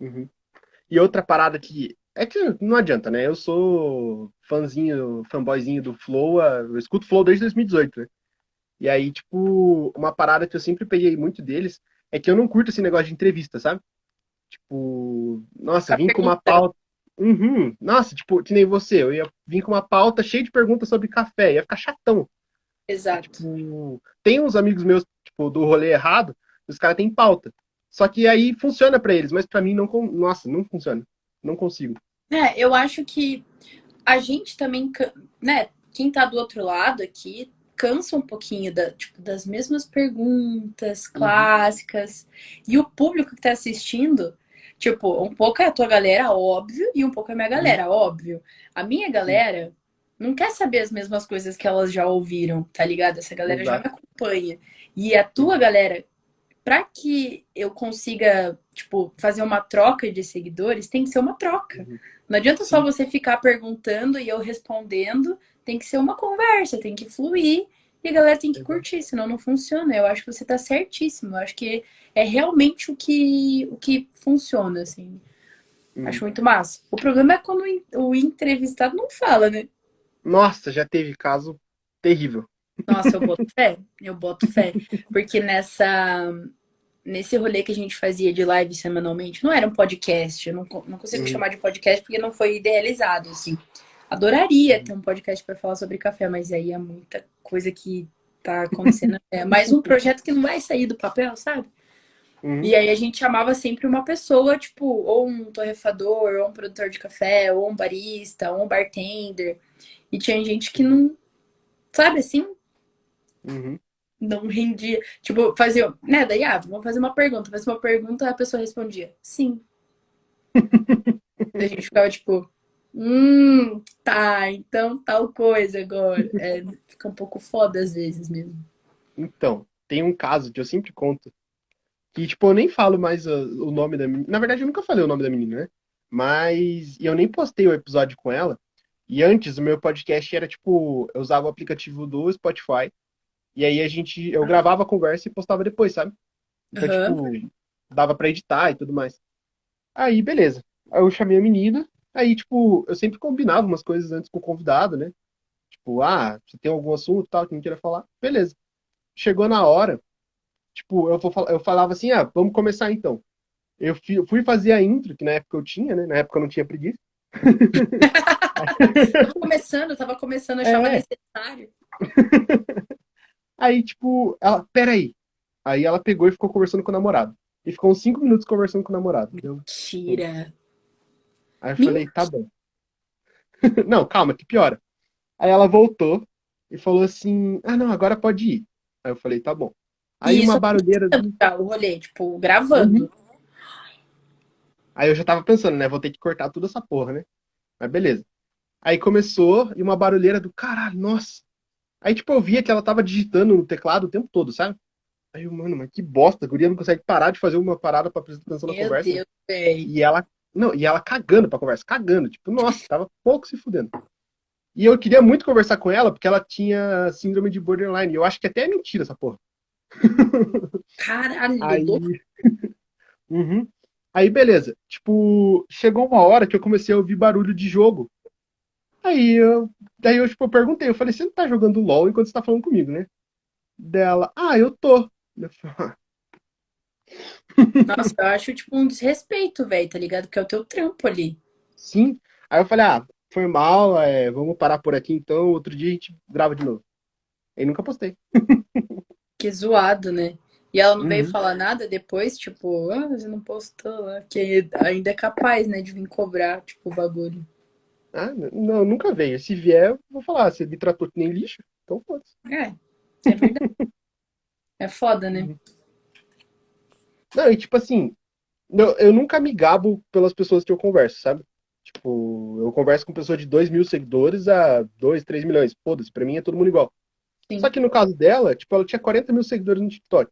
uhum. E outra parada que. É que não adianta, né? Eu sou fãzinho, fanboyzinho do Flow, eu escuto Flow desde 2018, né? E aí, tipo, uma parada que eu sempre peguei muito deles é que eu não curto esse negócio de entrevista, sabe? Tipo, nossa, vim com uma pauta. Uhum. Nossa, tipo, que nem você, eu ia vir com uma pauta cheia de perguntas sobre café, ia ficar chatão. Exato. Tipo, tem uns amigos meus, tipo, do rolê errado, os caras têm pauta. Só que aí funciona pra eles, mas pra mim não, nossa, não funciona. Não consigo. É, eu acho que a gente também, né, quem tá do outro lado aqui, cansa um pouquinho da, tipo, das mesmas perguntas clássicas. E o público que tá assistindo, tipo, um pouco é a tua galera, óbvio, e um pouco é a minha galera, óbvio. A minha galera não quer saber as mesmas coisas que elas já ouviram, tá ligado? Essa galera já me Exato. acompanha. E a tua galera, pra que eu consiga, tipo, fazer uma troca de seguidores, tem que ser uma troca. Uhum. Não adianta só você ficar perguntando e eu respondendo. Tem que ser uma conversa, tem que fluir e a galera tem que curtir, senão não funciona. Eu acho que você tá certíssimo. Eu acho que é realmente o que, o que funciona, assim. Hum. Acho muito massa. O problema é quando o entrevistado não fala, né? Nossa, já teve caso terrível. Nossa, eu boto fé. Eu boto fé. Porque nessa nesse rolê que a gente fazia de live semanalmente, não era um podcast, eu não, não consigo uhum. chamar de podcast porque não foi idealizado, assim. Adoraria ter um podcast para falar sobre café, mas aí é muita coisa que tá acontecendo. É mais um projeto que não vai sair do papel, sabe? Uhum. E aí a gente chamava sempre uma pessoa, tipo, ou um torrefador, ou um produtor de café, ou um barista, ou um bartender. E tinha gente que não, sabe assim? Uhum não rendia. Tipo, fazia, né? Daí, ah, vamos fazer uma pergunta. Fazia uma pergunta, a pessoa respondia, sim. a gente ficava tipo, hum, tá, então tal coisa agora. É, fica um pouco foda às vezes mesmo. Então, tem um caso que eu sempre conto. Que, tipo, eu nem falo mais o nome da menina. Na verdade, eu nunca falei o nome da menina, né? Mas eu nem postei o episódio com ela. E antes, o meu podcast era, tipo, eu usava o aplicativo do Spotify e aí a gente, eu gravava a conversa e postava depois, sabe? Então, uhum. tipo, dava pra editar e tudo mais. Aí, beleza. Aí eu chamei a menina, aí, tipo, eu sempre combinava umas coisas antes com o convidado, né? Tipo, ah, você tem algum assunto tal que não queira falar? Beleza. Chegou na hora, tipo, eu, vou, eu falava assim, ah, vamos começar então. Eu fui fazer a intro, que na época eu tinha, né? Na época eu não tinha preguiça. tava começando, tava começando, achava é. necessário. Aí, tipo, ela, peraí. Aí ela pegou e ficou conversando com o namorado. E ficou uns cinco minutos conversando com o namorado. Mentira. Aí eu falei, tá bom. não, calma, que piora. Aí ela voltou e falou assim: Ah, não, agora pode ir. Aí eu falei, tá bom. Aí Isso uma barulheira. O rolê, tipo, gravando. Uhum. Aí eu já tava pensando, né? Vou ter que cortar toda essa porra, né? Mas beleza. Aí começou e uma barulheira do caralho, nossa. Aí, tipo, eu via que ela tava digitando no teclado o tempo todo, sabe? Aí eu, mano, mas que bosta, a guria não consegue parar de fazer uma parada pra na Meu conversa. Deus, e ela, não, e ela cagando pra conversa, cagando, tipo, nossa, tava pouco se fudendo. E eu queria muito conversar com ela porque ela tinha síndrome de borderline. E eu acho que até é mentira essa porra. Caralho, aí... uhum. aí beleza. Tipo, chegou uma hora que eu comecei a ouvir barulho de jogo. Aí eu, daí eu, tipo, eu perguntei, eu falei, você não tá jogando LOL enquanto você tá falando comigo, né? Dela, ah, eu tô. Eu falei, Nossa, eu acho, tipo, um desrespeito, velho, tá ligado? Que é o teu trampo ali. Sim. Aí eu falei, ah, foi mal, é, vamos parar por aqui então, outro dia a gente grava de novo. Aí nunca postei. Que zoado, né? E ela não uhum. veio falar nada depois, tipo, ah, você não postou, que ainda é capaz, né, de vir cobrar, tipo, o bagulho. Ah, não, nunca veio. Se vier, eu vou falar. Você me tratou que nem lixo, então foda-se. É, é verdade. é foda, né? Não, e tipo assim, eu, eu nunca me gabo pelas pessoas que eu converso, sabe? Tipo, eu converso com pessoas de 2 mil seguidores a 2, 3 milhões. Foda-se, pra mim é todo mundo igual. Sim. Só que no caso dela, tipo, ela tinha 40 mil seguidores no TikTok.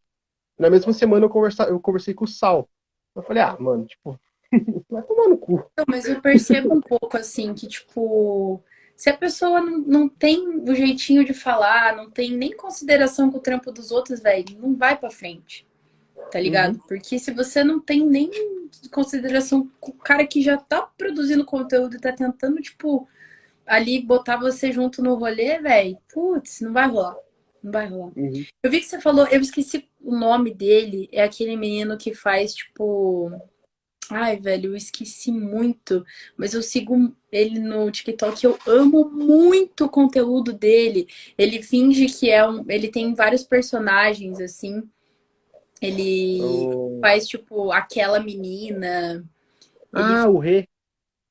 Na mesma semana eu, conversa, eu conversei com o Sal. Eu falei, ah, mano, tipo, Vai tomar no cu. Não, mas eu percebo um pouco assim que, tipo, se a pessoa não, não tem o jeitinho de falar, não tem nem consideração com o trampo dos outros, velho, não vai pra frente. Tá ligado? Uhum. Porque se você não tem nem consideração com o cara que já tá produzindo conteúdo e tá tentando, tipo, ali botar você junto no rolê, velho, putz, não vai rolar. Não vai rolar. Uhum. Eu vi que você falou, eu esqueci o nome dele, é aquele menino que faz, tipo, Ai, velho, eu esqueci muito, mas eu sigo ele no TikTok, eu amo muito o conteúdo dele. Ele finge que é um, ele tem vários personagens assim. Ele oh. faz tipo aquela menina. Ah, ele... o Rê.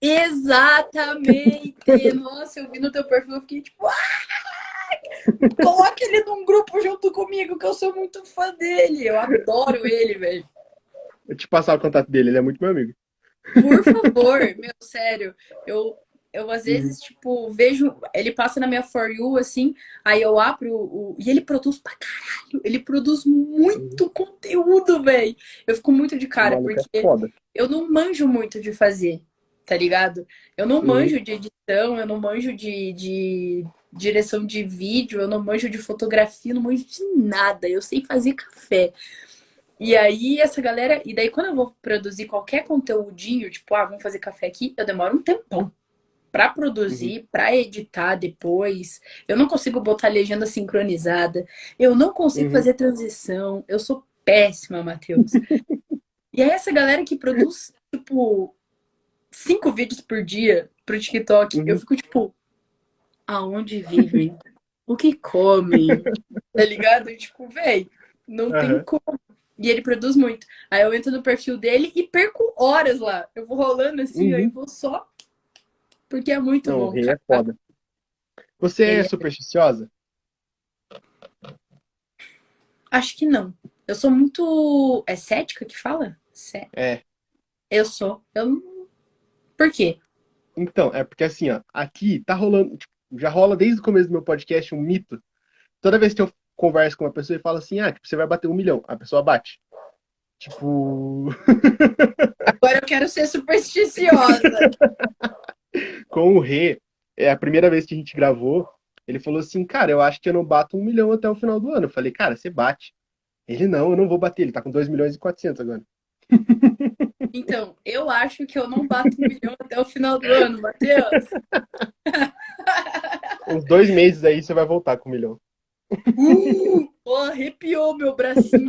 Exatamente. Nossa, eu vi no teu perfil, eu fiquei tipo, coloque ele num grupo junto comigo, que eu sou muito fã dele. Eu adoro ele, velho. Eu te passar o contato dele, ele é muito meu amigo. Por favor, meu, sério. Eu, eu às vezes, uhum. tipo, vejo. Ele passa na minha For You, assim, aí eu abro o. E ele produz pra caralho. Ele produz muito uhum. conteúdo, velho. Eu fico muito de cara, é porque é eu não manjo muito de fazer. tá ligado? Eu não manjo de edição, eu não manjo de, de direção de vídeo, eu não manjo de fotografia, eu não manjo de nada. Eu sei fazer café. E aí, essa galera. E daí, quando eu vou produzir qualquer conteúdinho, tipo, ah, vamos fazer café aqui, eu demoro um tempão para produzir, uhum. para editar depois. Eu não consigo botar legenda sincronizada. Eu não consigo uhum. fazer transição. Eu sou péssima, Matheus. e aí, essa galera que produz, tipo, cinco vídeos por dia pro TikTok, uhum. eu fico tipo, aonde vivem? o que comem? tá ligado? E, tipo, velho, não tem como. E ele produz muito. Aí eu entro no perfil dele e perco horas lá. Eu vou rolando assim, uhum. aí vou só. Porque é muito Não, bom. é foda. Você é, é supersticiosa? Acho que não. Eu sou muito. É cética que fala? Cé... É. Eu sou. Eu Por quê? Então, é porque assim, ó, aqui tá rolando. Tipo, já rola desde o começo do meu podcast um mito. Toda vez que eu converso com uma pessoa e falo assim, ah, tipo, você vai bater um milhão. A pessoa bate. Tipo. Agora eu quero ser supersticiosa. com o Rê, é a primeira vez que a gente gravou, ele falou assim, cara, eu acho que eu não bato um milhão até o final do ano. Eu falei, cara, você bate. Ele, não, eu não vou bater. Ele tá com 2 milhões e 400 agora. Então, eu acho que eu não bato um milhão até o final do ano, Matheus. Uns dois meses aí você vai voltar com um milhão. Uh, arrepiou meu bracinho.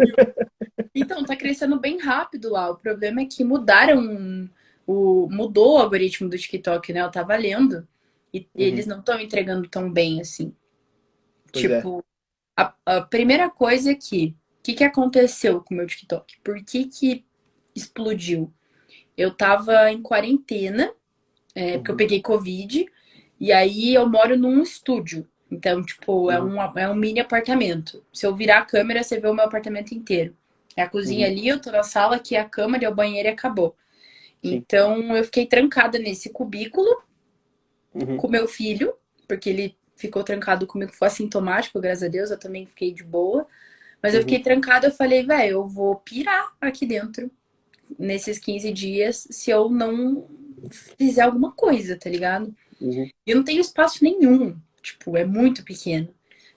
Então, tá crescendo bem rápido lá. O problema é que mudaram o. Mudou o algoritmo do TikTok, né? Eu tava lendo. E uhum. eles não estão entregando tão bem assim. Pois tipo, é. a, a, primeira coisa é que. O que, que aconteceu com o meu TikTok? Por que, que explodiu? Eu tava em quarentena, é, uhum. porque eu uhum. peguei Covid. E aí eu moro num estúdio. Então, tipo, é uhum. um, é um mini apartamento. Se eu virar a câmera, você vê o meu apartamento inteiro. É a cozinha uhum. ali, eu tô na sala, aqui é a câmera, é o banheiro e acabou. Sim. Então, eu fiquei trancada nesse cubículo uhum. com meu filho, porque ele ficou trancado comigo, foi assintomático, graças a Deus, eu também fiquei de boa. Mas eu fiquei uhum. trancada, eu falei, velho, eu vou pirar aqui dentro nesses 15 dias se eu não fizer alguma coisa, tá ligado? Uhum. Eu não tenho espaço nenhum. Tipo, é muito pequeno.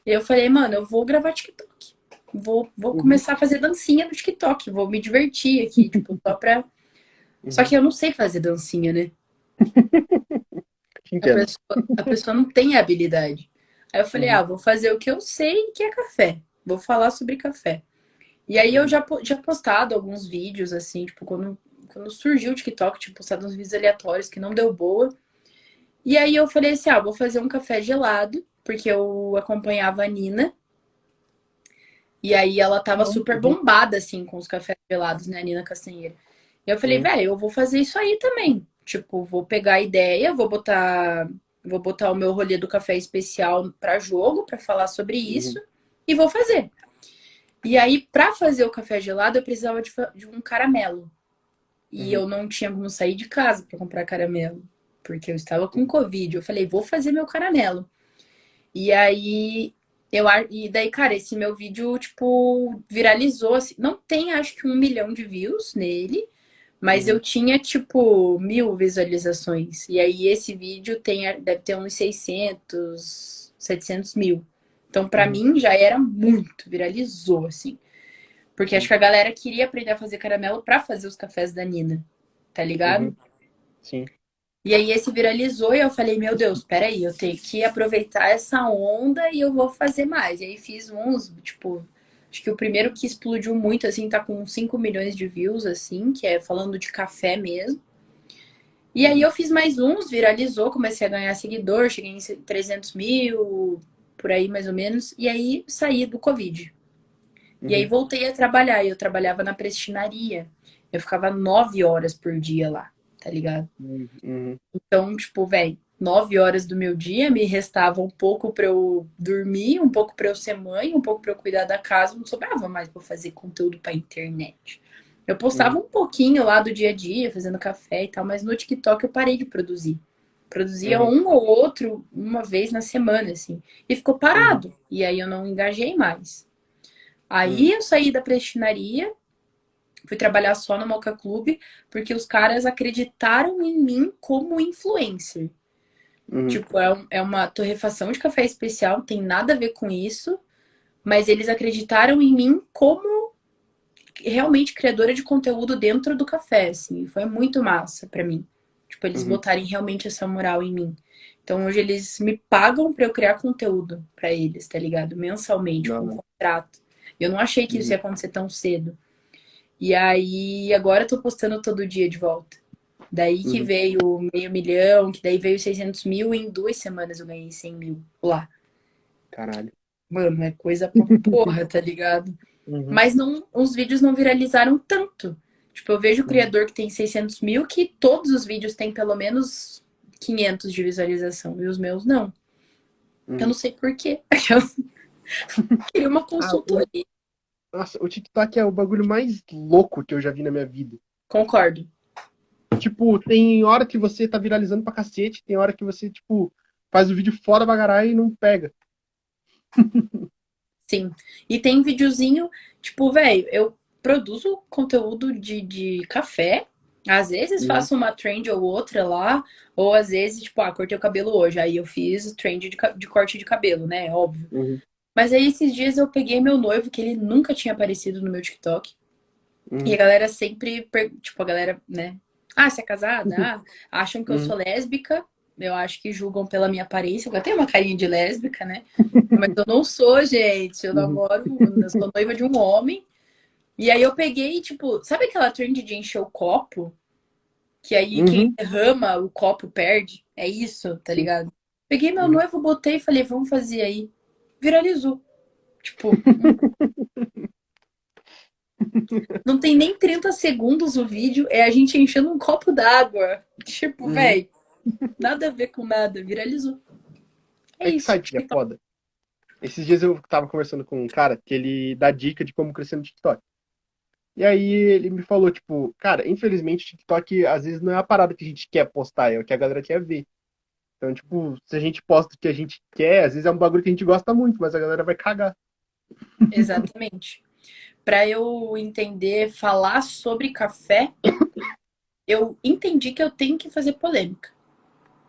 E eu falei, mano, eu vou gravar TikTok. Vou, vou uhum. começar a fazer dancinha no TikTok. Vou me divertir aqui, tipo, só pra. Uhum. Só que eu não sei fazer dancinha, né? a, pessoa, a pessoa não tem habilidade. Aí eu falei, uhum. ah, vou fazer o que eu sei que é café. Vou falar sobre café. E aí eu já já postado alguns vídeos, assim, tipo, quando, quando surgiu o TikTok, tipo, postado uns vídeos aleatórios que não deu boa. E aí eu falei assim, ah, vou fazer um café gelado, porque eu acompanhava a Nina. E aí ela tava uhum. super bombada, assim, com os cafés gelados, né, a Nina Castanheira. E eu falei, velho, eu vou fazer isso aí também. Tipo, vou pegar a ideia, vou botar, vou botar o meu rolê do café especial para jogo, para falar sobre uhum. isso, uhum. e vou fazer. E aí, para fazer o café gelado, eu precisava de, de um caramelo. E uhum. eu não tinha como sair de casa para comprar caramelo porque eu estava com Covid. Eu falei, vou fazer meu caramelo. E aí, eu e daí, cara, esse meu vídeo, tipo, viralizou assim. Não tem, acho que um milhão de views nele, mas uhum. eu tinha, tipo, mil visualizações. E aí, esse vídeo tem, deve ter uns 600, 700 mil. Então, para uhum. mim, já era muito, viralizou, assim. Porque acho que a galera queria aprender a fazer caramelo para fazer os cafés da Nina, tá ligado? Uhum. Sim. E aí esse viralizou e eu falei, meu Deus, peraí, eu tenho que aproveitar essa onda e eu vou fazer mais. E aí fiz uns, tipo, acho que o primeiro que explodiu muito, assim, tá com 5 milhões de views, assim, que é falando de café mesmo. E aí eu fiz mais uns, viralizou, comecei a ganhar seguidor, cheguei em 300 mil, por aí mais ou menos. E aí saí do Covid. Uhum. E aí uhum. voltei a trabalhar. Eu trabalhava na prestinaria. Eu ficava nove horas por dia lá tá ligado? Uhum. Então, tipo, velho, nove horas do meu dia me restava um pouco para eu dormir, um pouco para eu ser mãe, um pouco para eu cuidar da casa, não sobrava mais para fazer conteúdo para internet. Eu postava uhum. um pouquinho lá do dia a dia, fazendo café e tal, mas no TikTok eu parei de produzir. Produzia uhum. um ou outro uma vez na semana, assim. E ficou parado. Uhum. E aí eu não engajei mais. Aí uhum. eu saí da prestinaria, fui trabalhar só no Moca Clube, porque os caras acreditaram em mim como influencer. Uhum. Tipo, é, é uma torrefação de café especial, não tem nada a ver com isso, mas eles acreditaram em mim como realmente criadora de conteúdo dentro do café, assim. Foi muito massa para mim. Tipo, eles uhum. botarem realmente essa moral em mim. Então hoje eles me pagam para eu criar conteúdo para eles, tá ligado? Mensalmente, não. com um contrato. Eu não achei que isso uhum. ia acontecer tão cedo. E aí agora eu tô postando todo dia de volta. Daí que uhum. veio meio milhão, que daí veio 600 mil, e em duas semanas eu ganhei 100 mil lá. Caralho. Mano, é coisa pra porra, tá ligado? Uhum. Mas não, os vídeos não viralizaram tanto. Tipo, eu vejo o uhum. criador que tem 600 mil, que todos os vídeos têm pelo menos 500 de visualização, e os meus não. Uhum. Eu não sei porquê. Eu queria uma consultoria. Nossa, o TikTok é o bagulho mais louco que eu já vi na minha vida. Concordo. Tipo, tem hora que você tá viralizando pra cacete, tem hora que você, tipo, faz o vídeo fora bagarai e não pega. Sim. E tem videozinho, tipo, velho, eu produzo conteúdo de, de café. Às vezes uhum. faço uma trend ou outra lá, ou às vezes, tipo, ah, cortei o cabelo hoje, aí eu fiz trend de, de corte de cabelo, né? Óbvio. Uhum. Mas aí esses dias eu peguei meu noivo, que ele nunca tinha aparecido no meu TikTok. Uhum. E a galera sempre, tipo, a galera, né, ah, você é casada? Ah, acham que eu sou hum. lésbica. Eu acho que julgam pela minha aparência. Eu tenho uma carinha de lésbica, né? Mas eu não sou, gente. Eu uhum. namoro, eu sou noiva de um homem. E aí eu peguei, tipo, sabe aquela trend de encher o copo? Que aí uhum. quem derrama o copo perde? É isso, tá ligado? Peguei meu uhum. noivo, botei e falei, vamos fazer aí. Viralizou. Tipo. Não tem nem 30 segundos o vídeo, é a gente enchendo um copo d'água. Tipo, hum. velho, nada a ver com nada, viralizou. É, é isso. Site é foda. Esses dias eu tava conversando com um cara que ele dá dica de como crescer no TikTok. E aí ele me falou, tipo, cara, infelizmente o TikTok às vezes não é a parada que a gente quer postar, é o que a galera quer ver. Então, tipo, se a gente posta o que a gente quer, às vezes é um bagulho que a gente gosta muito, mas a galera vai cagar. Exatamente para eu entender falar sobre café, eu entendi que eu tenho que fazer polêmica.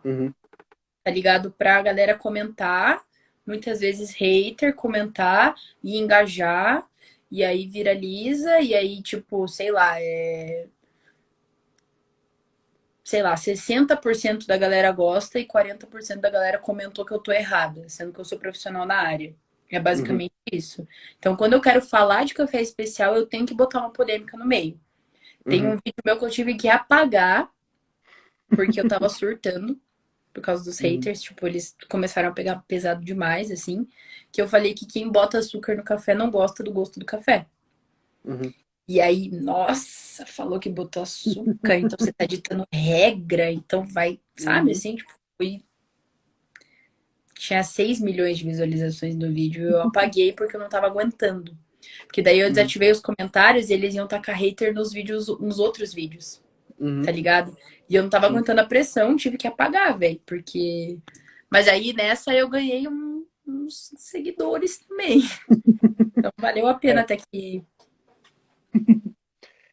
Uhum. Tá ligado? Pra galera comentar, muitas vezes hater comentar e engajar, e aí viraliza, e aí, tipo, sei lá, é. Sei lá, 60% da galera gosta e 40% da galera comentou que eu tô errada, sendo que eu sou profissional na área. É basicamente uhum. isso. Então, quando eu quero falar de café especial, eu tenho que botar uma polêmica no meio. Tem uhum. um vídeo meu que eu tive que apagar, porque eu tava surtando por causa dos uhum. haters. Tipo, eles começaram a pegar pesado demais, assim. Que eu falei que quem bota açúcar no café não gosta do gosto do café. Uhum. E aí, nossa, falou que botou açúcar, então você tá ditando regra, então vai, sabe, uhum. assim, tipo, foi tinha 6 milhões de visualizações do vídeo. Eu apaguei porque eu não tava aguentando. Porque daí eu uhum. desativei os comentários e eles iam tacar hater nos vídeos, nos outros vídeos. Uhum. Tá ligado? E eu não tava aguentando a pressão, tive que apagar, velho. Porque. Mas aí nessa eu ganhei um, uns seguidores também. então valeu a pena é. até que.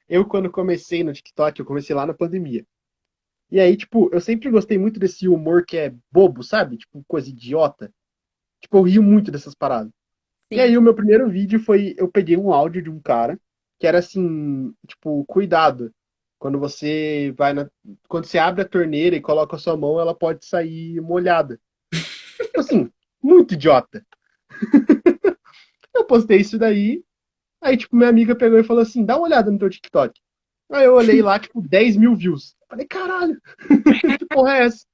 Eu, quando comecei no TikTok, eu comecei lá na pandemia. E aí, tipo, eu sempre gostei muito desse humor que é bobo, sabe? Tipo, coisa idiota. Tipo, eu rio muito dessas paradas. Sim. E aí, o meu primeiro vídeo foi: eu peguei um áudio de um cara que era assim, tipo, cuidado. Quando você vai na. Quando você abre a torneira e coloca a sua mão, ela pode sair molhada. Tipo assim, muito idiota. eu postei isso daí. Aí, tipo, minha amiga pegou e falou assim: dá uma olhada no teu TikTok. Aí eu olhei lá, tipo, 10 mil views. Falei, caralho, que porra é essa?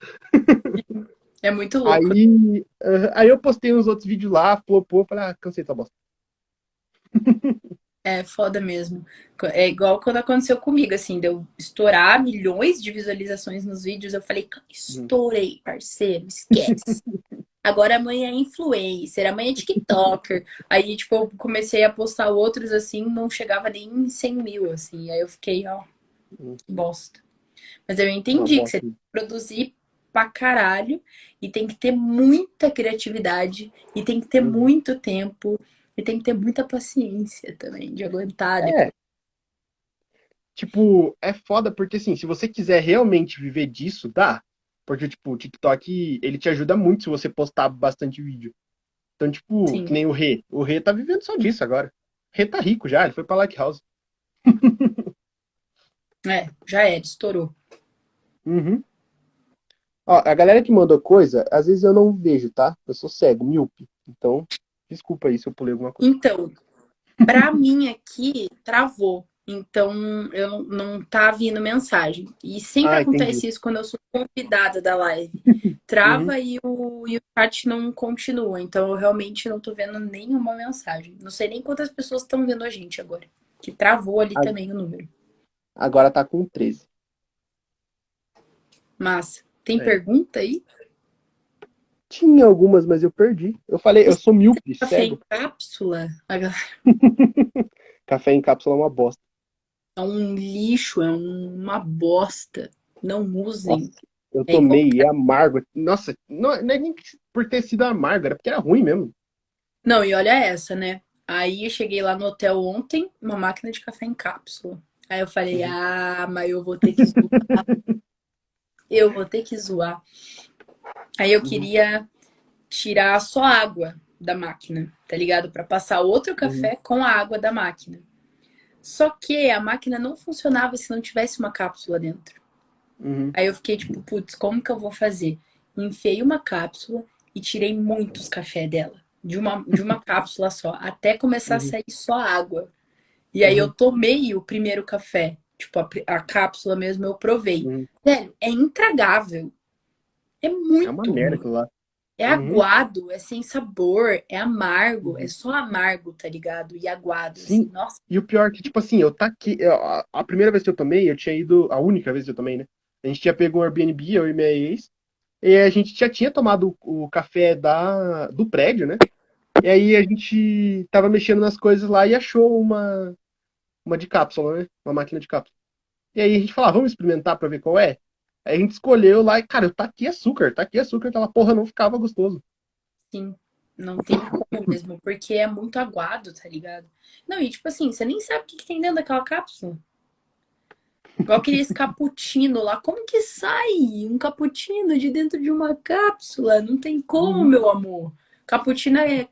É muito louco. Aí, uh, aí eu postei uns outros vídeos lá, flopou, falei, ah, cansei dessa bosta. É foda mesmo. É igual quando aconteceu comigo, assim, deu estourar milhões de visualizações nos vídeos. Eu falei, estourei, parceiro, esquece. Agora amanhã é influencer, amanhã é TikToker. Aí, tipo, eu comecei a postar outros assim, não chegava nem em 100 mil, assim. Aí eu fiquei, ó, bosta. Mas eu entendi que você tem que produzir pra caralho e tem que ter muita criatividade e tem que ter hum. muito tempo e tem que ter muita paciência também de aguentar. É. tipo, é foda porque assim, se você quiser realmente viver disso, dá. Porque, tipo, o TikTok, ele te ajuda muito se você postar bastante vídeo. Então, tipo, Sim. que nem o Rê. O Rê tá vivendo só disso agora. O Rê tá rico já, ele foi pra Lighthouse. É, já era, estourou. Uhum. Ó, a galera que mandou coisa, às vezes eu não vejo, tá? Eu sou cego, míope. Então, desculpa aí se eu pulei alguma coisa. Então, pra mim aqui, travou. Então, eu não, não tá vindo mensagem. E sempre Ah, acontece entendi. isso quando eu sou convidada da live. Trava e, o, e o chat não continua. Então, eu realmente não tô vendo nenhuma mensagem. Não sei nem quantas pessoas estão vendo a gente agora. Que travou ali também o número. Agora tá com 13. Massa. Tem É. pergunta aí? Tinha algumas, mas eu perdi. Eu falei, eu sou míope, Café em cego. cápsula? A galera- Café em cápsula é uma bosta. É um lixo, é um- uma bosta. Não usem. Eu É tomei e é amargo. Nossa, não, não é nem por ter sido amargo, era porque era ruim mesmo. Não, e olha essa, né? Aí eu cheguei lá no hotel ontem, uma máquina de café em cápsula. Aí eu falei, Uhum. ah, mas eu vou ter que zoar. eu vou ter que zoar. Aí eu Uhum. queria tirar só água da máquina, tá ligado? Pra passar outro café com a água da máquina. Só que a máquina não funcionava se não tivesse uma cápsula dentro. Uhum. Aí eu fiquei tipo, putz, como que eu vou fazer? Enfiei uma cápsula e tirei muitos café dela. De uma, de uma cápsula só. Até começar a Uhum. sair só água. E aí Uhum. eu tomei o primeiro café. Tipo, a, a cápsula mesmo eu provei. Uhum. Velho, é intragável. É muito É uma merda lá. É Uhum. aguado, é sem sabor, é amargo, Uhum. é só amargo, tá ligado? E aguado. Sim. Assim. Nossa, E o pior é que, tipo assim, eu tá aqui. a, a primeira vez que eu tomei, eu tinha ido. A única vez que eu tomei, né? A gente tinha pego um Airbnb, eu e minha ex. E a gente já tinha tomado o, o café da, do prédio, né? E aí a gente tava mexendo nas coisas lá e achou uma, uma de cápsula, né? Uma máquina de cápsula. E aí a gente falou, ah, vamos experimentar pra ver qual é? Aí a gente escolheu lá e, cara, tá aqui açúcar, tá aqui açúcar, aquela porra não ficava gostoso. Sim, não tem como mesmo, porque é muito aguado, tá ligado? Não, e tipo assim, você nem sabe o que, que tem dentro daquela cápsula. Igual aquele cappuccino lá, como que sai um cappuccino de dentro de uma cápsula? Não tem como, Uhum. meu amor. Cappuccino é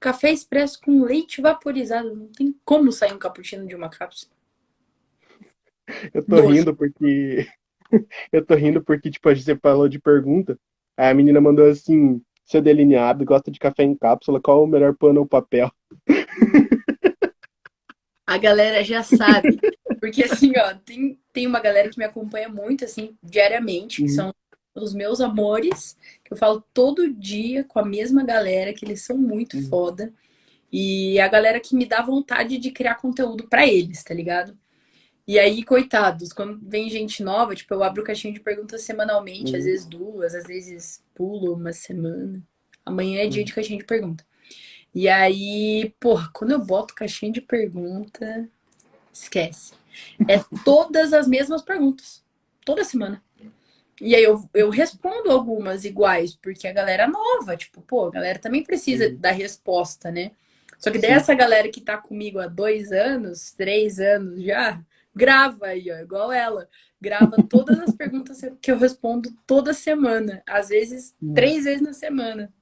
café expresso com leite vaporizado, não tem como sair um cappuccino de uma cápsula. Eu tô Nojo. rindo porque. Eu tô rindo porque, tipo, a gente falou de pergunta. Aí a menina mandou assim: seu delineado, gosta de café em cápsula, qual o melhor pano ou papel? A galera já sabe. Porque assim, ó, tem, tem uma galera que me acompanha muito, assim, diariamente, que Uhum. são os meus amores, que eu falo todo dia com a mesma galera, que eles são muito Uhum. foda. E a galera que me dá vontade de criar conteúdo pra eles, tá ligado? E aí, coitados, quando vem gente nova, tipo, eu abro caixinha de perguntas semanalmente, Uhum. às vezes duas, às vezes pulo uma semana. Amanhã é dia Uhum. de caixinha de pergunta. E aí, porra, quando eu boto caixinha de pergunta, esquece. É todas as mesmas perguntas. Toda semana. E aí eu, eu respondo algumas iguais, porque a galera é nova, tipo, pô, a galera também precisa Uhum. da resposta, né? Só que dessa galera que tá comigo há dois anos, três anos já, grava aí, ó, igual ela. Grava todas as perguntas que eu respondo toda semana. Às vezes, três vezes na semana.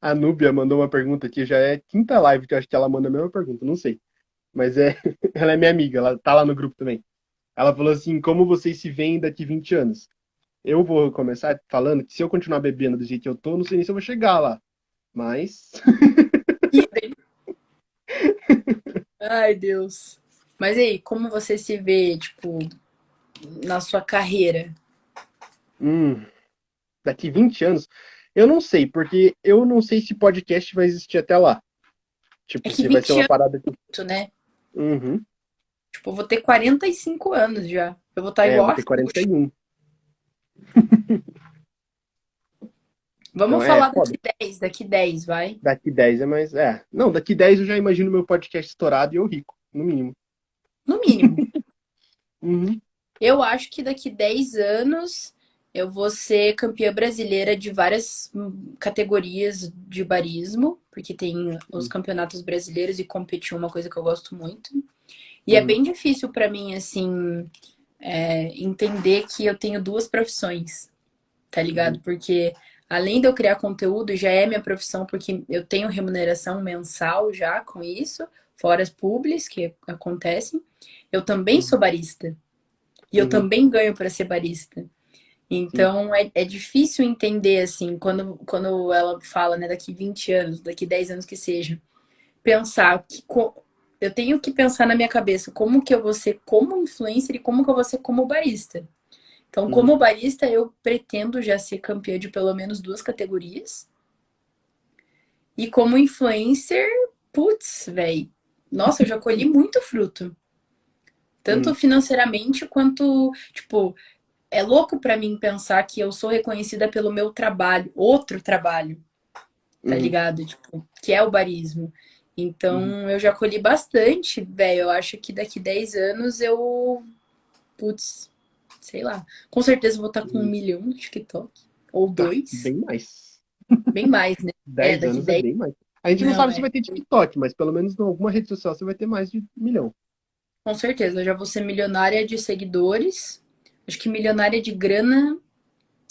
A Núbia mandou uma pergunta aqui, já é quinta live que eu acho que ela manda a mesma pergunta, não sei. Mas é, ela é minha amiga, ela tá lá no grupo também. Ela falou assim: como vocês se veem daqui 20 anos? Eu vou começar falando que se eu continuar bebendo do jeito que eu tô, não sei nem se eu vou chegar lá. Mas. Ai, Deus. Mas aí, como você se vê, tipo, na sua carreira? Hum, daqui 20 anos? Eu não sei, porque eu não sei se podcast vai existir até lá. Tipo, É se vai ser 20 uma parada que. Muito, né? Uhum. Tipo, eu vou ter 45 anos já. Eu vou estar É, igual vou a ter Xuxa. 41. Vamos Então, é, falar foda. daqui 10, daqui 10, vai. Daqui 10 é mais. É. Não, daqui 10 eu já imagino meu podcast estourado e eu rico, no mínimo. No mínimo. Uhum. Eu acho que daqui 10 anos eu vou ser campeã brasileira de várias hum, categorias de barismo, porque tem os campeonatos brasileiros e competir é uma coisa que eu gosto muito. E é bem difícil para mim, assim, é, entender que eu tenho duas profissões, tá ligado? Porque além de eu criar conteúdo, já é minha profissão, porque eu tenho remuneração mensal já com isso, fora as publis que acontecem. Eu também sou barista. E eu uhum. também ganho para ser barista. Então é, é, difícil entender, assim, quando, quando ela fala, né, daqui 20 anos, daqui 10 anos que seja, pensar que eu tenho que pensar na minha cabeça como que eu vou ser como influencer e como que eu vou ser como barista. Então, como uhum. barista, eu pretendo já ser campeã de pelo menos duas categorias. E como influencer, putz, velho. Nossa, eu já colhi muito fruto. Tanto uhum. financeiramente quanto, tipo, é louco para mim pensar que eu sou reconhecida pelo meu trabalho, outro trabalho, tá uhum. ligado? Tipo, que é o barismo. Então, uhum. eu já colhi bastante, velho. Eu acho que daqui 10 anos eu. Putz, sei lá. Com certeza vou estar com um uhum. milhão no TikTok. Ou tá, dois. Bem mais. Bem mais, né? 10 é, daqui anos 10... é bem mais. A gente não, não sabe é... se vai ter TikTok, mas pelo menos em alguma rede social você vai ter mais de um milhão. Com certeza, eu já vou ser milionária de seguidores. Acho que milionária de grana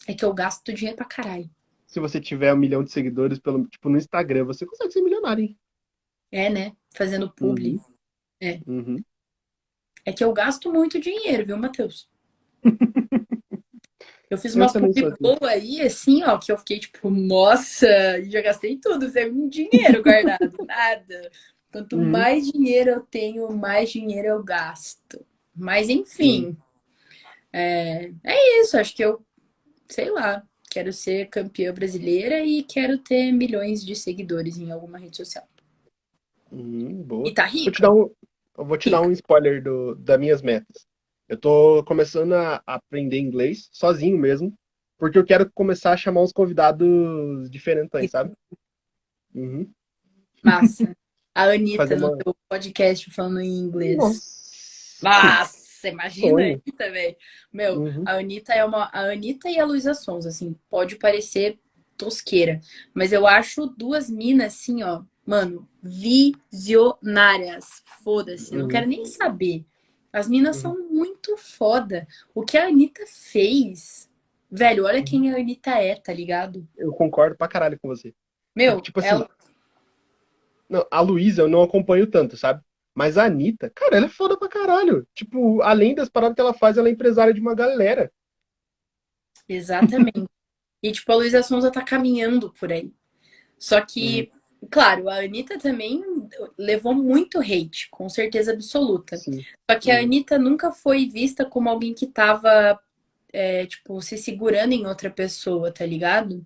é que eu gasto dinheiro pra caralho. Se você tiver um milhão de seguidores pelo, tipo, no Instagram, você consegue ser milionário, hein? É, né? Fazendo publi. Uhum. É. Uhum. É que eu gasto muito dinheiro, viu, Matheus? Eu fiz publi assim. boa aí, assim, ó, que eu fiquei tipo, nossa, já gastei tudo, sem dinheiro guardado, nada. Quanto uhum. mais dinheiro eu tenho, mais dinheiro eu gasto. Mas enfim, é, é isso. Acho que eu, sei lá, quero ser campeã brasileira e quero ter milhões de seguidores em alguma rede social. Hum, boa. E tá rico. Vou te dar um, eu vou te dar um spoiler do, das minhas metas. Eu tô começando a aprender inglês sozinho mesmo, porque eu quero começar a chamar uns convidados diferentes, sabe? Uhum. Massa. A Anitta uma... no teu podcast falando em inglês. Nossa, Nossa imagina Sonho. a Anitta, velho. Meu, uhum. a Anitta é uma. A Anitta e a Luísa Sons, assim, pode parecer tosqueira. Mas eu acho duas minas, assim, ó, mano, visionárias. Foda-se. Uhum. Não quero nem saber. As minas uhum. são muito foda. O que a Anitta fez. Velho, olha quem a Anitta é, tá ligado? Eu concordo pra caralho com você. Meu, tipo assim, ela... Não, a Luísa eu não acompanho tanto, sabe? Mas a Anitta, cara, ela é foda pra caralho. Tipo, além das paradas que ela faz, ela é empresária de uma galera. Exatamente. e, tipo, a Luísa Sonza tá caminhando por aí. Só que, uhum. claro, a Anitta também levou muito hate, com certeza absoluta. Sim. Só que uhum. a Anitta nunca foi vista como alguém que tava, é, tipo, se segurando em outra pessoa, tá ligado?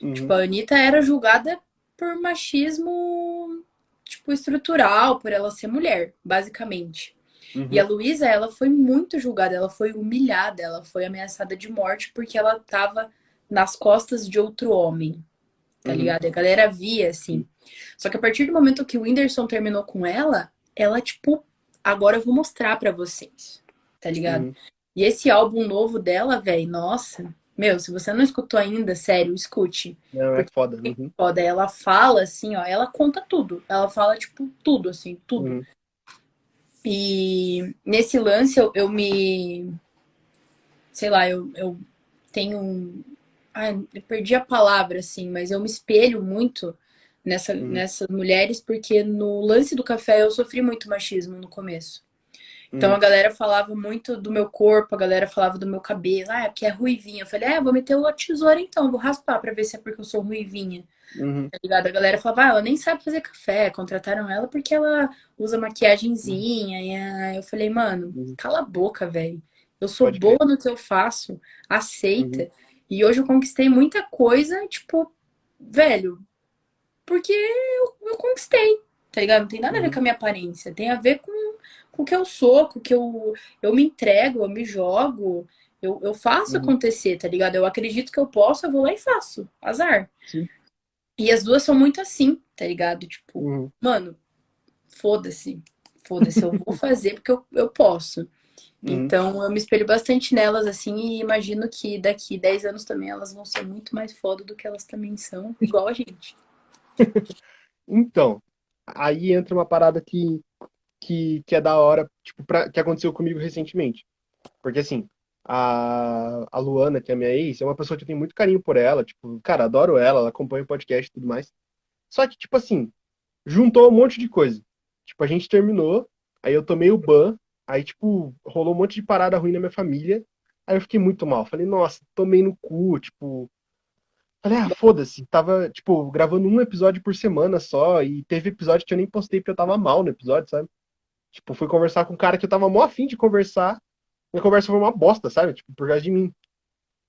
Uhum. Tipo, a Anitta era julgada por machismo, tipo, estrutural, por ela ser mulher, basicamente. Uhum. E a Luísa, ela foi muito julgada, ela foi humilhada, ela foi ameaçada de morte porque ela tava nas costas de outro homem, tá uhum. ligado? A galera via, assim. Só que a partir do momento que o Whindersson terminou com ela, ela, tipo, agora eu vou mostrar para vocês, tá ligado? Uhum. E esse álbum novo dela, velho, nossa, meu, se você não escutou ainda, sério, escute. Não, é foda. É uhum. foda. Ela fala assim, ó, ela conta tudo. Ela fala, tipo, tudo, assim, tudo. Uhum. E nesse lance eu, eu me. Sei lá, eu, eu tenho um. Ai, eu perdi a palavra, assim, mas eu me espelho muito nessa, uhum. nessas mulheres, porque no lance do café eu sofri muito machismo no começo. Então hum. a galera falava muito do meu corpo, a galera falava do meu cabelo, ah, que é ruivinha. Eu falei, é, vou meter a tesoura então, vou raspar pra ver se é porque eu sou ruivinha. Uhum. Tá ligado? A galera falava, ah, ela nem sabe fazer café, contrataram ela porque ela usa maquiagemzinha. Uhum. E aí eu falei, mano, uhum. cala a boca, velho. Eu sou Pode boa no que eu faço, aceita. Uhum. E hoje eu conquistei muita coisa, tipo, velho, porque eu, eu conquistei, tá ligado? Não tem nada a ver uhum. com a minha aparência, tem a ver com com o que eu sou, com o que eu, eu me entrego, eu me jogo, eu, eu faço uhum. acontecer, tá ligado? Eu acredito que eu posso, eu vou lá e faço. Azar. Sim. E as duas são muito assim, tá ligado? Tipo, uhum. mano, foda-se. Foda-se, eu vou fazer porque eu, eu posso. Uhum. Então eu me espelho bastante nelas, assim, e imagino que daqui 10 anos também elas vão ser muito mais foda do que elas também são, igual a gente. Então, aí entra uma parada que que, que é da hora, tipo, pra, que aconteceu comigo recentemente. Porque assim, a, a Luana, que é minha ex, é uma pessoa que eu tenho muito carinho por ela, tipo, cara, adoro ela, ela acompanha o podcast e tudo mais. Só que, tipo assim, juntou um monte de coisa. Tipo, a gente terminou, aí eu tomei o ban, aí, tipo, rolou um monte de parada ruim na minha família, aí eu fiquei muito mal. Falei, nossa, tomei no cu, tipo. Falei, ah, foda-se. Tava, tipo, gravando um episódio por semana só, e teve episódio que eu nem postei porque eu tava mal no episódio, sabe? Tipo, fui conversar com um cara que eu tava mó afim de conversar, minha conversa foi uma bosta, sabe? Tipo, por causa de mim.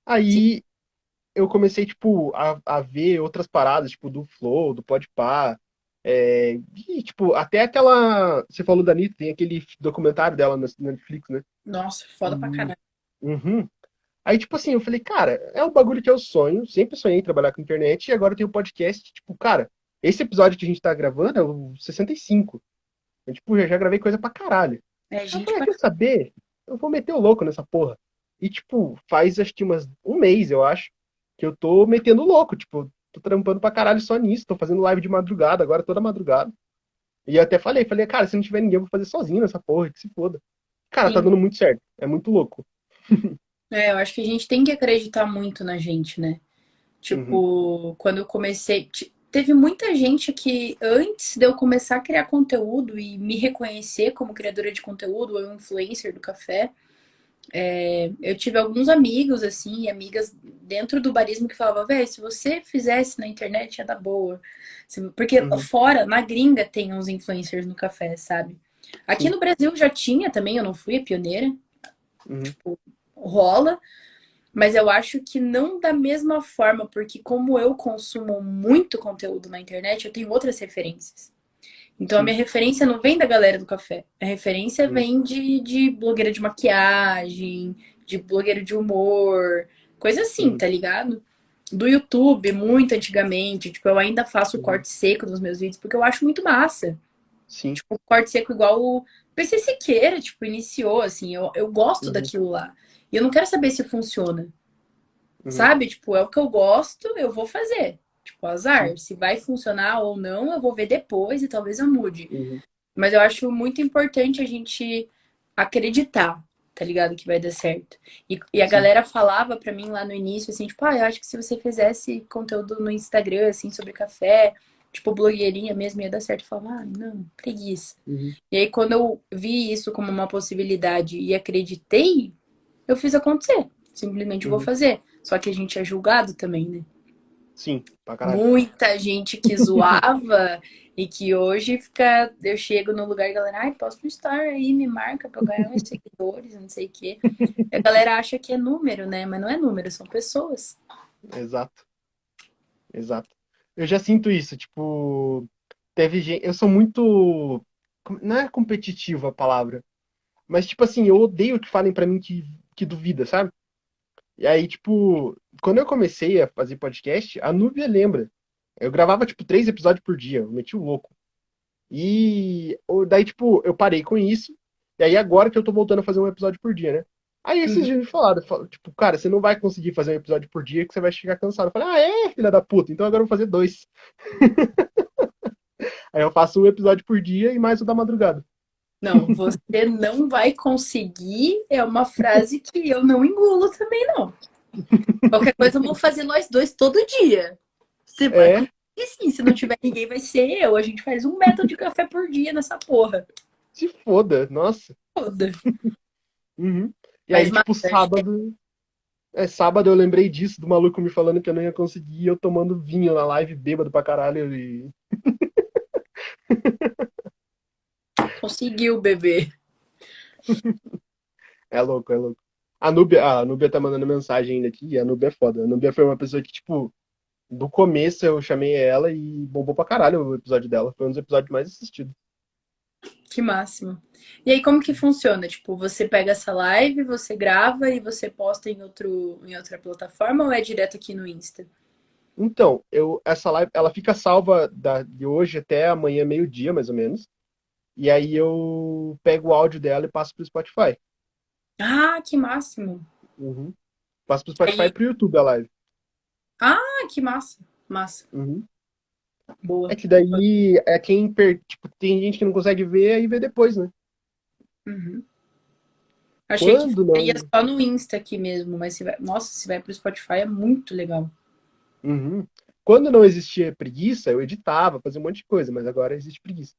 Aí Sim. eu comecei, tipo, a, a ver outras paradas, tipo, do Flow, do Podpah. É, e, tipo, até aquela. Você falou da Anitta, tem aquele documentário dela na Netflix, né? Nossa, foda pra caralho. Uhum. Aí, tipo assim, eu falei, cara, é o bagulho que eu sonho, sempre sonhei em trabalhar com internet, e agora tem o um podcast, tipo, cara, esse episódio que a gente tá gravando é o 65. Eu, tipo, já, já gravei coisa pra caralho. É, gente, eu falei, quer saber? eu vou meter o louco nessa porra. E, tipo, faz acho que umas, um mês, eu acho, que eu tô metendo louco. Tipo, tô trampando pra caralho só nisso. Tô fazendo live de madrugada agora, toda madrugada. E eu até falei, falei, cara, se não tiver ninguém, eu vou fazer sozinho nessa porra, que se foda. Cara, tá Sim. tá dando muito certo. É muito louco. É, eu acho que a gente tem que acreditar muito na gente, né? Tipo, uhum. quando eu comecei. Teve muita gente que, antes de eu começar a criar conteúdo e me reconhecer como criadora de conteúdo ou influencer do café, é, eu tive alguns amigos, assim, amigas dentro do barismo que falavam, velho, se você fizesse na internet ia dar boa. Porque uhum. fora, na gringa, tem uns influencers no café, sabe? Aqui Sim. no Brasil já tinha também, eu não fui a pioneira. Uhum. Tipo, rola. Mas eu acho que não da mesma forma, porque como eu consumo muito conteúdo na internet, eu tenho outras referências. Então a minha referência não vem da galera do café. A referência vem de, de blogueira de maquiagem, de blogueira de humor, coisa assim, tá ligado? Do YouTube, muito antigamente. Tipo, eu ainda faço corte seco nos meus vídeos, porque eu acho muito massa. Sim. Tipo, corte seco igual o PC Siqueira, tipo, iniciou, assim. Eu, eu gosto uhum. daquilo lá. E eu não quero saber se funciona. Uhum. Sabe? Tipo, é o que eu gosto, eu vou fazer. Tipo, azar. Uhum. Se vai funcionar ou não, eu vou ver depois e talvez eu mude. Uhum. Mas eu acho muito importante a gente acreditar, tá ligado? Que vai dar certo. E, e a Sim. galera falava pra mim lá no início, assim, tipo, ah, eu acho que se você fizesse conteúdo no Instagram, assim, sobre café, tipo, blogueirinha mesmo, ia dar certo. Eu falava, ah, não, preguiça. Uhum. E aí, quando eu vi isso como uma possibilidade e acreditei, eu fiz acontecer. Simplesmente uhum. vou fazer. Só que a gente é julgado também, né? Sim, pra caralho. Muita gente que zoava e que hoje fica. Eu chego no lugar e a galera, ai, posta um story aí, me marca pra ganhar uns seguidores, não sei o quê. A galera acha que é número, né? Mas não é número, são pessoas. Exato. Exato. Eu já sinto isso, tipo, teve gente. Eu sou muito. Não é competitivo a palavra. Mas, tipo assim, eu odeio que falem para mim que que duvida, sabe? E aí, tipo, quando eu comecei a fazer podcast, a Núbia lembra. Eu gravava, tipo, três episódios por dia, eu meti o louco. E daí, tipo, eu parei com isso. E aí, agora que eu tô voltando a fazer um episódio por dia, né? Aí esses uhum. dias me falaram, falaram, tipo, cara, você não vai conseguir fazer um episódio por dia que você vai chegar cansado. Eu falei, ah, é, filha da puta, então agora eu vou fazer dois. aí eu faço um episódio por dia e mais o da madrugada. Não, você não vai conseguir é uma frase que eu não engulo também, não. Qualquer coisa eu vou fazer nós dois todo dia. Você vai. É? E sim, se não tiver ninguém, vai ser eu. A gente faz um método de café por dia nessa porra. Se foda, nossa. Foda. Uhum. E Mas, aí, tipo, sábado. É, sábado eu lembrei disso, do maluco me falando que eu não ia conseguir, eu tomando vinho na live, bêbado pra caralho. E... Conseguiu, bebê. É louco, é louco. A Nubia, a Nubia tá mandando mensagem ainda aqui, a Nubia é foda. A Nubia foi uma pessoa que, tipo, do começo eu chamei ela e bombou pra caralho o episódio dela. Foi um dos episódios mais assistidos. Que máximo. E aí, como que funciona? Tipo, você pega essa live, você grava e você posta em, outro, em outra plataforma ou é direto aqui no Insta? Então, eu, essa live, ela fica salva da, de hoje até amanhã, meio-dia, mais ou menos. E aí eu pego o áudio dela e passo pro Spotify. Ah, que máximo. Uhum. Passo pro Spotify e pro YouTube a live. Ah, que massa. Massa. Uhum. Boa. É que daí é quem per... tipo, tem gente que não consegue ver aí vê depois, né? Uhum. Achei Quando que ia só no Insta aqui mesmo, mas se vai... nossa, se vai pro Spotify é muito legal. Uhum. Quando não existia preguiça, eu editava, fazia um monte de coisa, mas agora existe preguiça.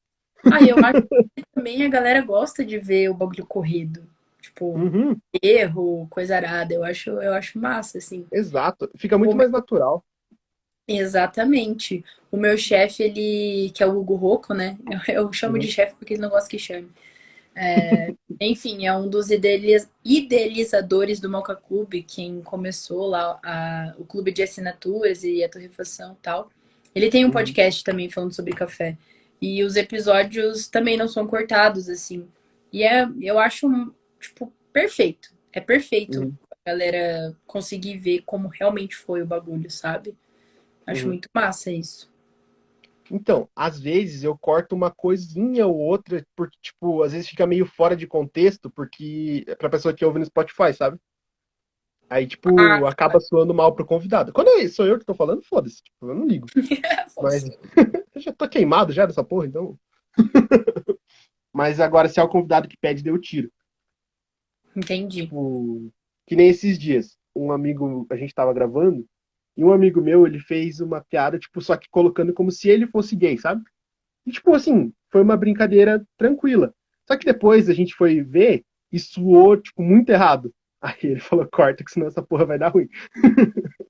Ah, eu acho que também a galera gosta de ver o bagulho corrido. Tipo, Uhum. erro, coisa arada. Eu acho, eu acho massa, assim. Exato. Fica muito O mais natural. Exatamente. O meu chefe, ele, que é o Hugo Rocco, né? Eu, eu chamo de Uhum. chefe porque ele não gosta que chame. É, enfim, é um dos idealiz- idealizadores do Mocha Clube, quem começou lá a- o clube de assinaturas e a torrefação e tal. Ele tem um Uhum. podcast também falando sobre café. E os episódios também não são cortados, assim. E é, eu acho, tipo, perfeito. É perfeito Uhum. a galera conseguir ver como realmente foi o bagulho, sabe? Acho Uhum. muito massa isso. Então, às vezes eu corto uma coisinha ou outra, porque, tipo, às vezes fica meio fora de contexto, porque pra pessoa que ouve no Spotify, sabe? Aí, tipo, Ah, acaba soando mal pro convidado. Quando eu- sou eu que tô falando, foda-se, tipo, eu não ligo. Mas eu já tô queimado já dessa porra, então. Mas agora, se é o convidado que pede, deu tiro. Entendi. Tipo, que nem esses dias. Um amigo, a gente tava gravando, e um amigo meu, ele fez uma piada, tipo, só que colocando como se ele fosse gay, sabe? E, tipo, assim, foi uma brincadeira tranquila. Só que depois a gente foi ver e suou, tipo, muito errado. Aí ele falou, corta, que senão essa porra vai dar ruim.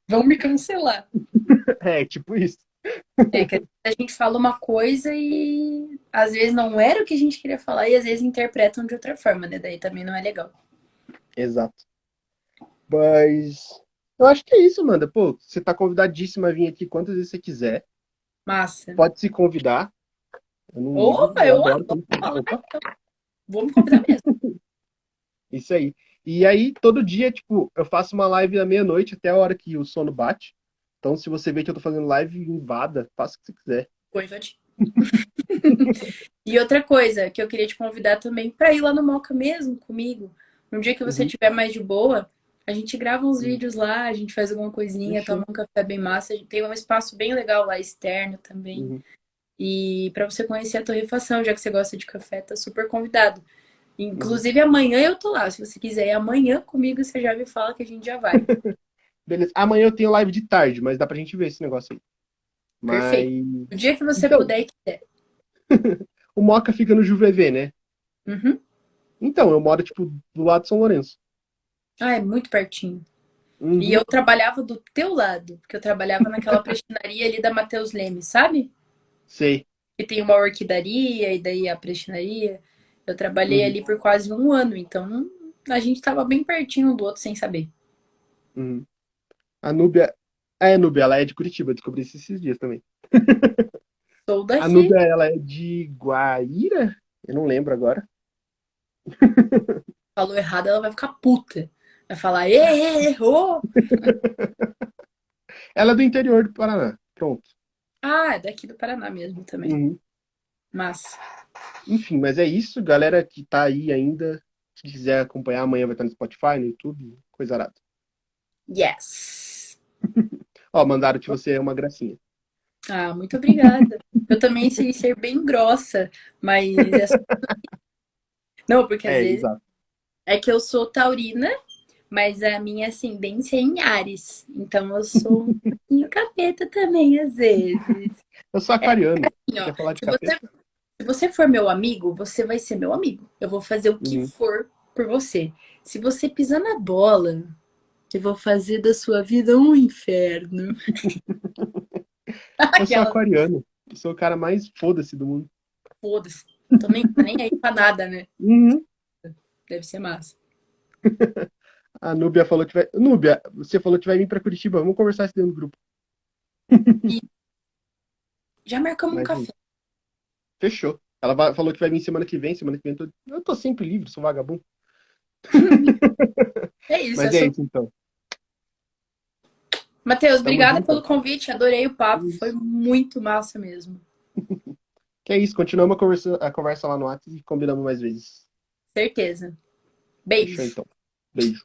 Vão me cancelar. É, tipo isso. É que a gente fala uma coisa e às vezes não era o que a gente queria falar e às vezes interpretam de outra forma, né? Daí também não é legal. Exato. Mas eu acho que é isso, Amanda. Pô, você tá convidadíssima a vir aqui quantas vezes você quiser. Massa. Pode se convidar. Eu não Opa, eu eu adoro Opa. Vou me convidar mesmo. Isso aí. E aí, todo dia, tipo, eu faço uma live à meia-noite até a hora que o sono bate. Então, se você vê que eu tô fazendo live, invada, faça o que você quiser. Vou invadir. E outra coisa que eu queria te convidar também pra ir lá no Moca mesmo comigo. Um dia que você Uhum. tiver mais de boa, a gente grava uns Uhum. vídeos lá, a gente faz alguma coisinha, Fechou. toma um café bem massa. Tem um espaço bem legal lá externo também. Uhum. E para você conhecer a torrefação, já que você gosta de café, tá super convidado. Inclusive amanhã eu tô lá. Se você quiser ir amanhã comigo, você já me fala que a gente já vai. Beleza. Amanhã eu tenho live de tarde, mas dá pra gente ver esse negócio aí. Mas Perfeito. O dia que você Então- puder e quiser. o Moca fica no Juvevê, né? Uhum. Então, eu moro, tipo, do lado de São Lourenço. Ah, é muito pertinho. Uhum. E eu trabalhava do teu lado, porque eu trabalhava naquela prestinaria ali da Matheus Leme, sabe? Sei. Que tem uma orquidaria e daí a prestinaria. Eu trabalhei Uhum. ali por quase um ano, então a gente tava bem pertinho um do outro sem saber. Uhum. A Núbia. É, Núbia, ela é de Curitiba, descobri isso esses dias também. Sou A daqui. Núbia, ela é de Guaíra? Eu não lembro agora. Falou errado, ela vai ficar puta. Vai falar, "Ê, ê, errou! Ela é do interior do Paraná. Pronto. Ah, é daqui do Paraná mesmo também. Uhum. Massa. Enfim, mas é isso. Galera que tá aí ainda, se quiser acompanhar, amanhã vai estar no Spotify, no YouTube, coisa arada. Yes! Ó, mandaram que você é uma gracinha. Ah, muito obrigada. Eu também sei ser bem grossa, mas é só... Não, porque às É, vezes exato. é que eu sou taurina, mas a minha ascendência é em Ares. Então eu sou um pouquinho capeta também, às vezes. Eu sou aquariano. Assim, ó, se você, se você for meu amigo, você vai ser meu amigo. Eu vou fazer o que Uhum. for por você. Se você pisar na bola, eu vou fazer da sua vida um inferno. Eu sou aquariano. Eu sou o cara mais foda-se do mundo. foda-se. Tô nem, nem aí pra nada, né? Uhum. Deve ser massa. A Núbia falou que vai. Núbia, você falou que vai vir pra Curitiba. Vamos conversar isso dentro do grupo. Já marcamos um Mas, café. Fechou. Ela vai- falou que vai vir semana que vem. Semana que vem eu tô, eu tô sempre livre, sou vagabundo. É isso. Mas é sou- isso então. Matheus, obrigada junto. pelo convite. Adorei o papo. Isso. Foi muito massa mesmo. Que é isso. Continuamos a conversa, a conversa lá no WhatsApp e combinamos mais vezes. Certeza. Fechou Beijo. então. Beijo.